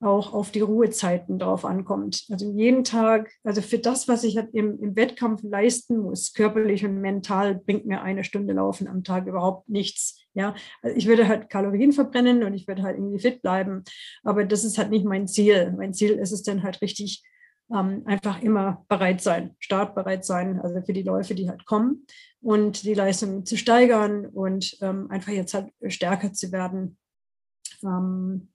Speaker 2: auch auf die Ruhezeiten drauf ankommt. Also jeden Tag, also für das, was ich halt im, im Wettkampf leisten muss, körperlich und mental, bringt mir eine Stunde Laufen am Tag überhaupt nichts. Ja, also ich würde halt Kalorien verbrennen und ich würde halt irgendwie fit bleiben, aber das ist halt nicht mein Ziel. Mein Ziel ist es dann halt richtig, ähm, einfach immer bereit sein, startbereit sein, also für die Läufe, die halt kommen und die Leistung zu steigern und ähm, einfach jetzt halt stärker zu werden. Ähm,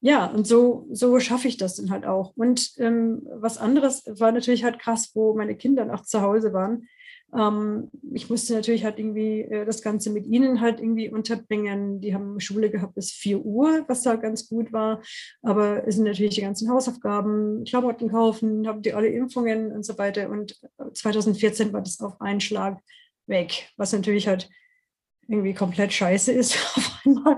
Speaker 2: ja, und so, so schaffe ich das dann halt auch. Und ähm, was anderes war natürlich halt krass, wo meine Kinder noch zu Hause waren. Ähm, ich musste natürlich halt irgendwie äh, das Ganze mit ihnen halt irgendwie unterbringen. Die haben Schule gehabt bis 4 Uhr, was da ganz gut war. Aber es sind natürlich die ganzen Hausaufgaben, Klamotten kaufen, haben die alle Impfungen und so weiter. Und 2014 war das auf einen Schlag weg, was natürlich halt irgendwie komplett scheiße ist auf einmal.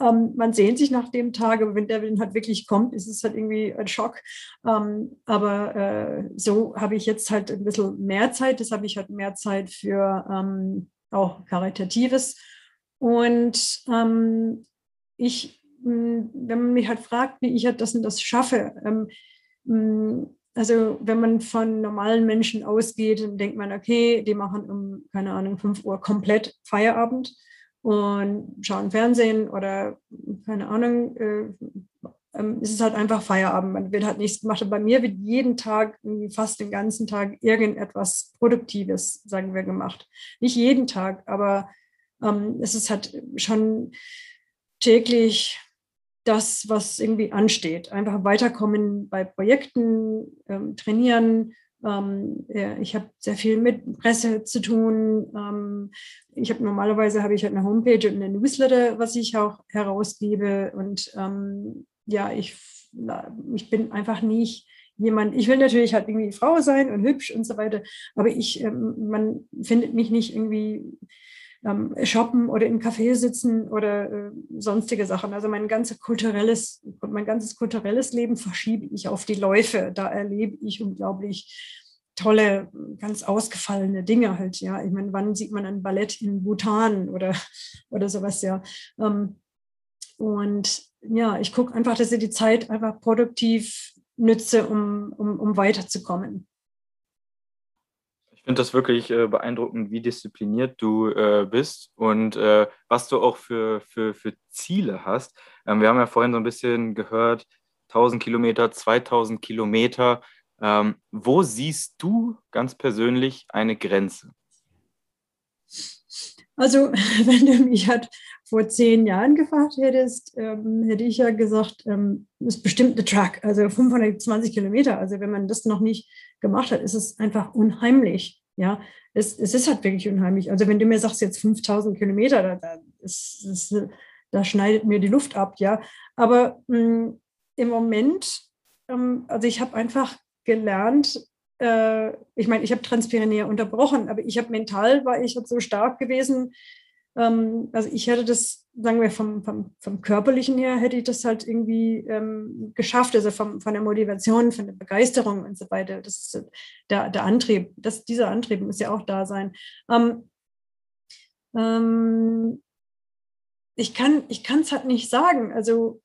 Speaker 2: Ähm, man sehnt sich nach dem Tag, aber wenn der Willen halt wirklich kommt, ist es halt irgendwie ein Schock. Ähm, aber äh, so habe ich jetzt halt ein bisschen mehr Zeit. Das habe ich halt mehr Zeit für ähm, auch Karitatives. Und ähm, ich, wenn man mich halt fragt, wie ich halt das und das schaffe, ähm, also wenn man von normalen Menschen ausgeht, dann denkt man, okay, die machen um, keine Ahnung, 5 Uhr komplett Feierabend und schauen Fernsehen oder keine Ahnung, äh, ähm, es ist halt einfach Feierabend. Man wird halt nichts gemacht. Und bei mir wird jeden Tag, fast den ganzen Tag, irgendetwas Produktives, sagen wir, gemacht. Nicht jeden Tag, aber ähm, es ist halt schon täglich das, was irgendwie ansteht. Einfach weiterkommen bei Projekten, ähm, trainieren. Ähm, ja, ich habe sehr viel mit Presse zu tun. Ähm, ich habe normalerweise habe ich halt eine Homepage und eine Newsletter, was ich auch herausgebe. Und ähm, ja, ich, ich bin einfach nicht jemand, ich will natürlich halt irgendwie Frau sein und hübsch und so weiter, aber ich, ähm, man findet mich nicht irgendwie ähm, shoppen oder im Café sitzen oder äh, sonstige Sachen. Also mein ganzes kulturelles, mein ganzes kulturelles Leben verschiebe ich auf die Läufe. Da erlebe ich unglaublich tolle, ganz ausgefallene Dinge halt, ja. Ich meine, wann sieht man ein Ballett in Bhutan oder, oder sowas, ja. Ähm, und ja, ich gucke einfach, dass ich die Zeit einfach produktiv nütze, um, um, um weiterzukommen.
Speaker 3: Ich finde das wirklich äh, beeindruckend, wie diszipliniert du äh, bist und äh, was du auch für, für, für Ziele hast. Ähm, wir haben ja vorhin so ein bisschen gehört, 1000 Kilometer, 2000 Kilometer. Ähm, wo siehst du ganz persönlich eine Grenze?
Speaker 2: Also, wenn du mich halt vor zehn Jahren gefragt hättest, ähm, hätte ich ja gesagt, ähm, ist bestimmt eine Truck, also 520 Kilometer. Also, wenn man das noch nicht gemacht hat, ist es einfach unheimlich. Ja, es, es ist halt wirklich unheimlich. Also, wenn du mir sagst, jetzt 5000 Kilometer, da, da, ist, ist, da schneidet mir die Luft ab. Ja, aber mh, hm, im Moment, ähm, also ich habe einfach gelernt, äh, ich meine, ich habe Transpyrenäer unterbrochen, aber ich habe mental, war ich halt so stark gewesen. Ähm, also ich hätte das, sagen wir, vom, vom, vom körperlichen her, hätte ich das halt irgendwie ähm, geschafft, also vom, von der Motivation, von der Begeisterung und so weiter. Das ist der, der Antrieb, das, dieser Antrieb muss ja auch da sein. Ähm, ähm ich kann es halt nicht sagen. Also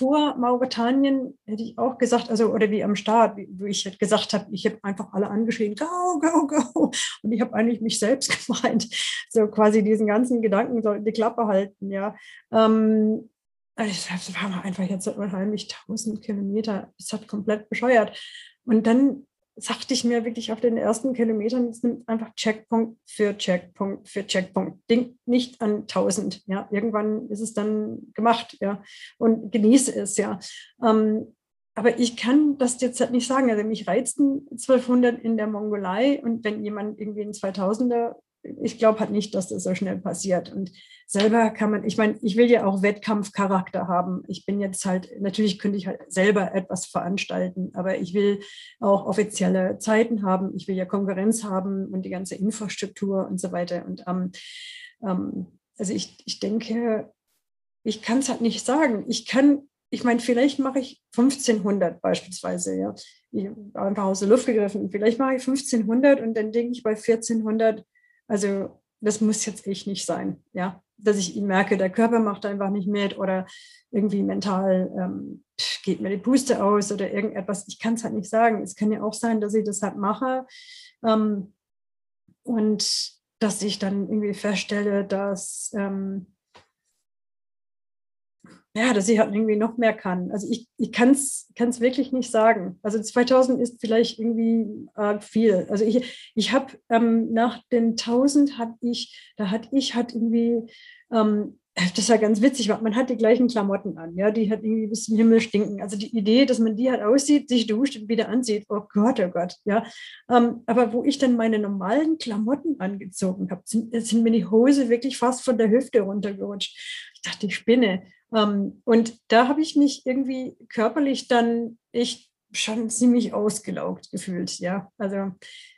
Speaker 2: vor Mauretanien hätte ich auch gesagt, also oder wie am Start, wie, ich halt gesagt habe, ich habe einfach alle angeschrien, go, go, go. Und ich habe eigentlich mich selbst gemeint, so quasi diesen ganzen Gedanken sollten die Klappe halten, ja. Ähm, das war einfach jetzt unheimlich 1000 Kilometer, das hat komplett bescheuert. Und dann sagte ich mir wirklich auf den ersten Kilometern, es nimmt einfach Checkpunkt für Checkpunkt für Checkpunkt. Denk nicht an 1000. Ja, irgendwann ist es dann gemacht. Ja, und genieße es. Ja. Ähm, aber ich kann das jetzt halt nicht sagen. Also mich reizten 1200 in der Mongolei und wenn jemand irgendwie in 2000er ich glaube halt nicht, dass das so schnell passiert. Und selber kann man, ich meine, ich will ja auch Wettkampfcharakter haben. Ich bin jetzt halt, natürlich könnte ich halt selber etwas veranstalten, aber ich will auch offizielle Zeiten haben. Ich will ja Konkurrenz haben und die ganze Infrastruktur und so weiter. Und ähm, ähm, also ich, ich denke, ich kann es halt nicht sagen. Ich kann, ich meine, vielleicht mache ich 1500 beispielsweise, ja. Ich einfach aus der Luft gegriffen. Vielleicht mache ich 1500 und dann denke ich bei 1400, also das muss jetzt echt nicht sein, ja, dass ich merke, der Körper macht einfach nicht mit oder irgendwie mental ähm, geht mir die Puste aus oder irgendetwas. Ich kann es halt nicht sagen. Es kann ja auch sein, dass ich das halt mache ähm, und dass ich dann irgendwie feststelle, dass ähm, ja, dass ich halt irgendwie noch mehr kann. Also ich, ich kann es wirklich nicht sagen. Also 2000 ist vielleicht irgendwie arg viel. Also ich, ich habe ähm, nach den 1000 hatte ich, da hatte ich halt irgendwie, ähm, das war ganz witzig, man hat die gleichen Klamotten an, ja, die hat irgendwie bis zum Himmel stinken. Also die Idee, dass man die halt aussieht, sich duscht und wieder anzieht, oh Gott, oh Gott, ja. Ähm, aber wo ich dann meine normalen Klamotten angezogen habe, sind, sind mir die Hose wirklich fast von der Hüfte runtergerutscht. Ich dachte, ich spinne. Ähm, und da habe ich mich irgendwie körperlich dann echt schon ziemlich ausgelaugt gefühlt, ja. Also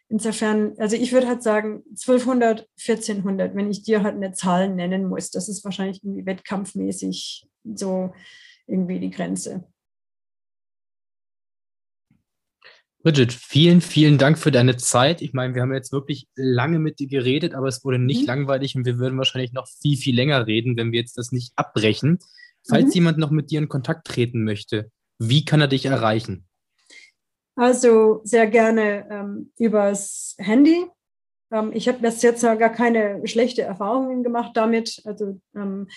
Speaker 2: insofern, also ich würde halt sagen 1200, 1400, wenn ich dir halt eine Zahl nennen muss, das ist wahrscheinlich irgendwie wettkampfmäßig so irgendwie die Grenze.
Speaker 1: Bridget, vielen, vielen Dank für deine Zeit. Ich meine, wir haben jetzt wirklich lange mit dir geredet, aber es wurde nicht mhm. langweilig und wir würden wahrscheinlich noch viel, viel länger reden, wenn wir jetzt das nicht abbrechen. Falls mhm. jemand noch mit dir in Kontakt treten möchte, wie kann er dich erreichen?
Speaker 2: Also sehr gerne ähm, übers Handy. Ähm, ich habe bis jetzt gar keine schlechte Erfahrungen gemacht damit. Also ähm,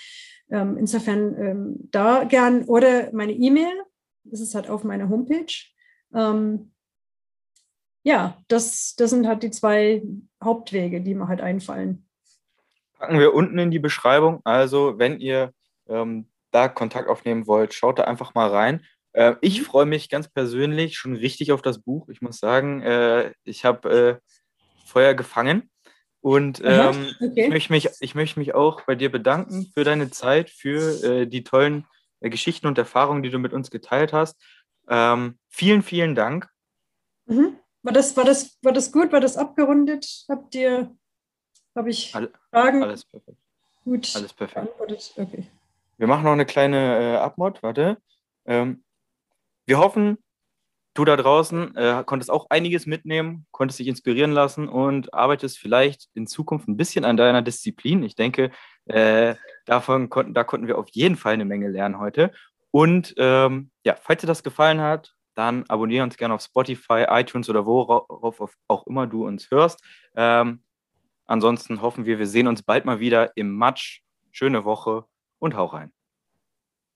Speaker 2: ähm insofern ähm, da gern oder meine E-Mail. Das ist halt auf meiner Homepage. Ähm, ja, das, das sind halt die zwei Hauptwege, die mir halt einfallen
Speaker 3: packen wir unten in die Beschreibung. Also, wenn ihr ähm, da Kontakt aufnehmen wollt, schaut da einfach mal rein. Äh, ich mhm. freue mich ganz persönlich schon richtig auf das Buch. Ich muss sagen, äh, ich habe äh, Feuer gefangen. Und ähm, okay. ich, möchte mich, ich möchte mich auch bei dir bedanken für deine Zeit, für äh, die tollen äh, Geschichten und Erfahrungen, die du mit uns geteilt hast. Ähm, vielen, vielen Dank.
Speaker 2: Mhm. War, das, war, das, war das gut? War das abgerundet? Habt ihr, habe ich All, Fragen?
Speaker 3: Alles perfekt.
Speaker 2: Gut.
Speaker 3: Alles perfekt. Okay. Wir machen noch eine kleine äh, Abmod, warte. Ähm, wir hoffen, du da draußen äh, konntest auch einiges mitnehmen, konntest dich inspirieren lassen und arbeitest vielleicht in Zukunft ein bisschen an deiner Disziplin. Ich denke, äh, davon konnten, da konnten wir auf jeden Fall eine Menge lernen heute. Und ähm, ja, falls dir das gefallen hat, dann abonniere uns gerne auf Spotify, iTunes oder worauf auch immer du uns hörst. Ähm, ansonsten hoffen wir, wir sehen uns bald mal wieder im Match. Schöne Woche und hau rein.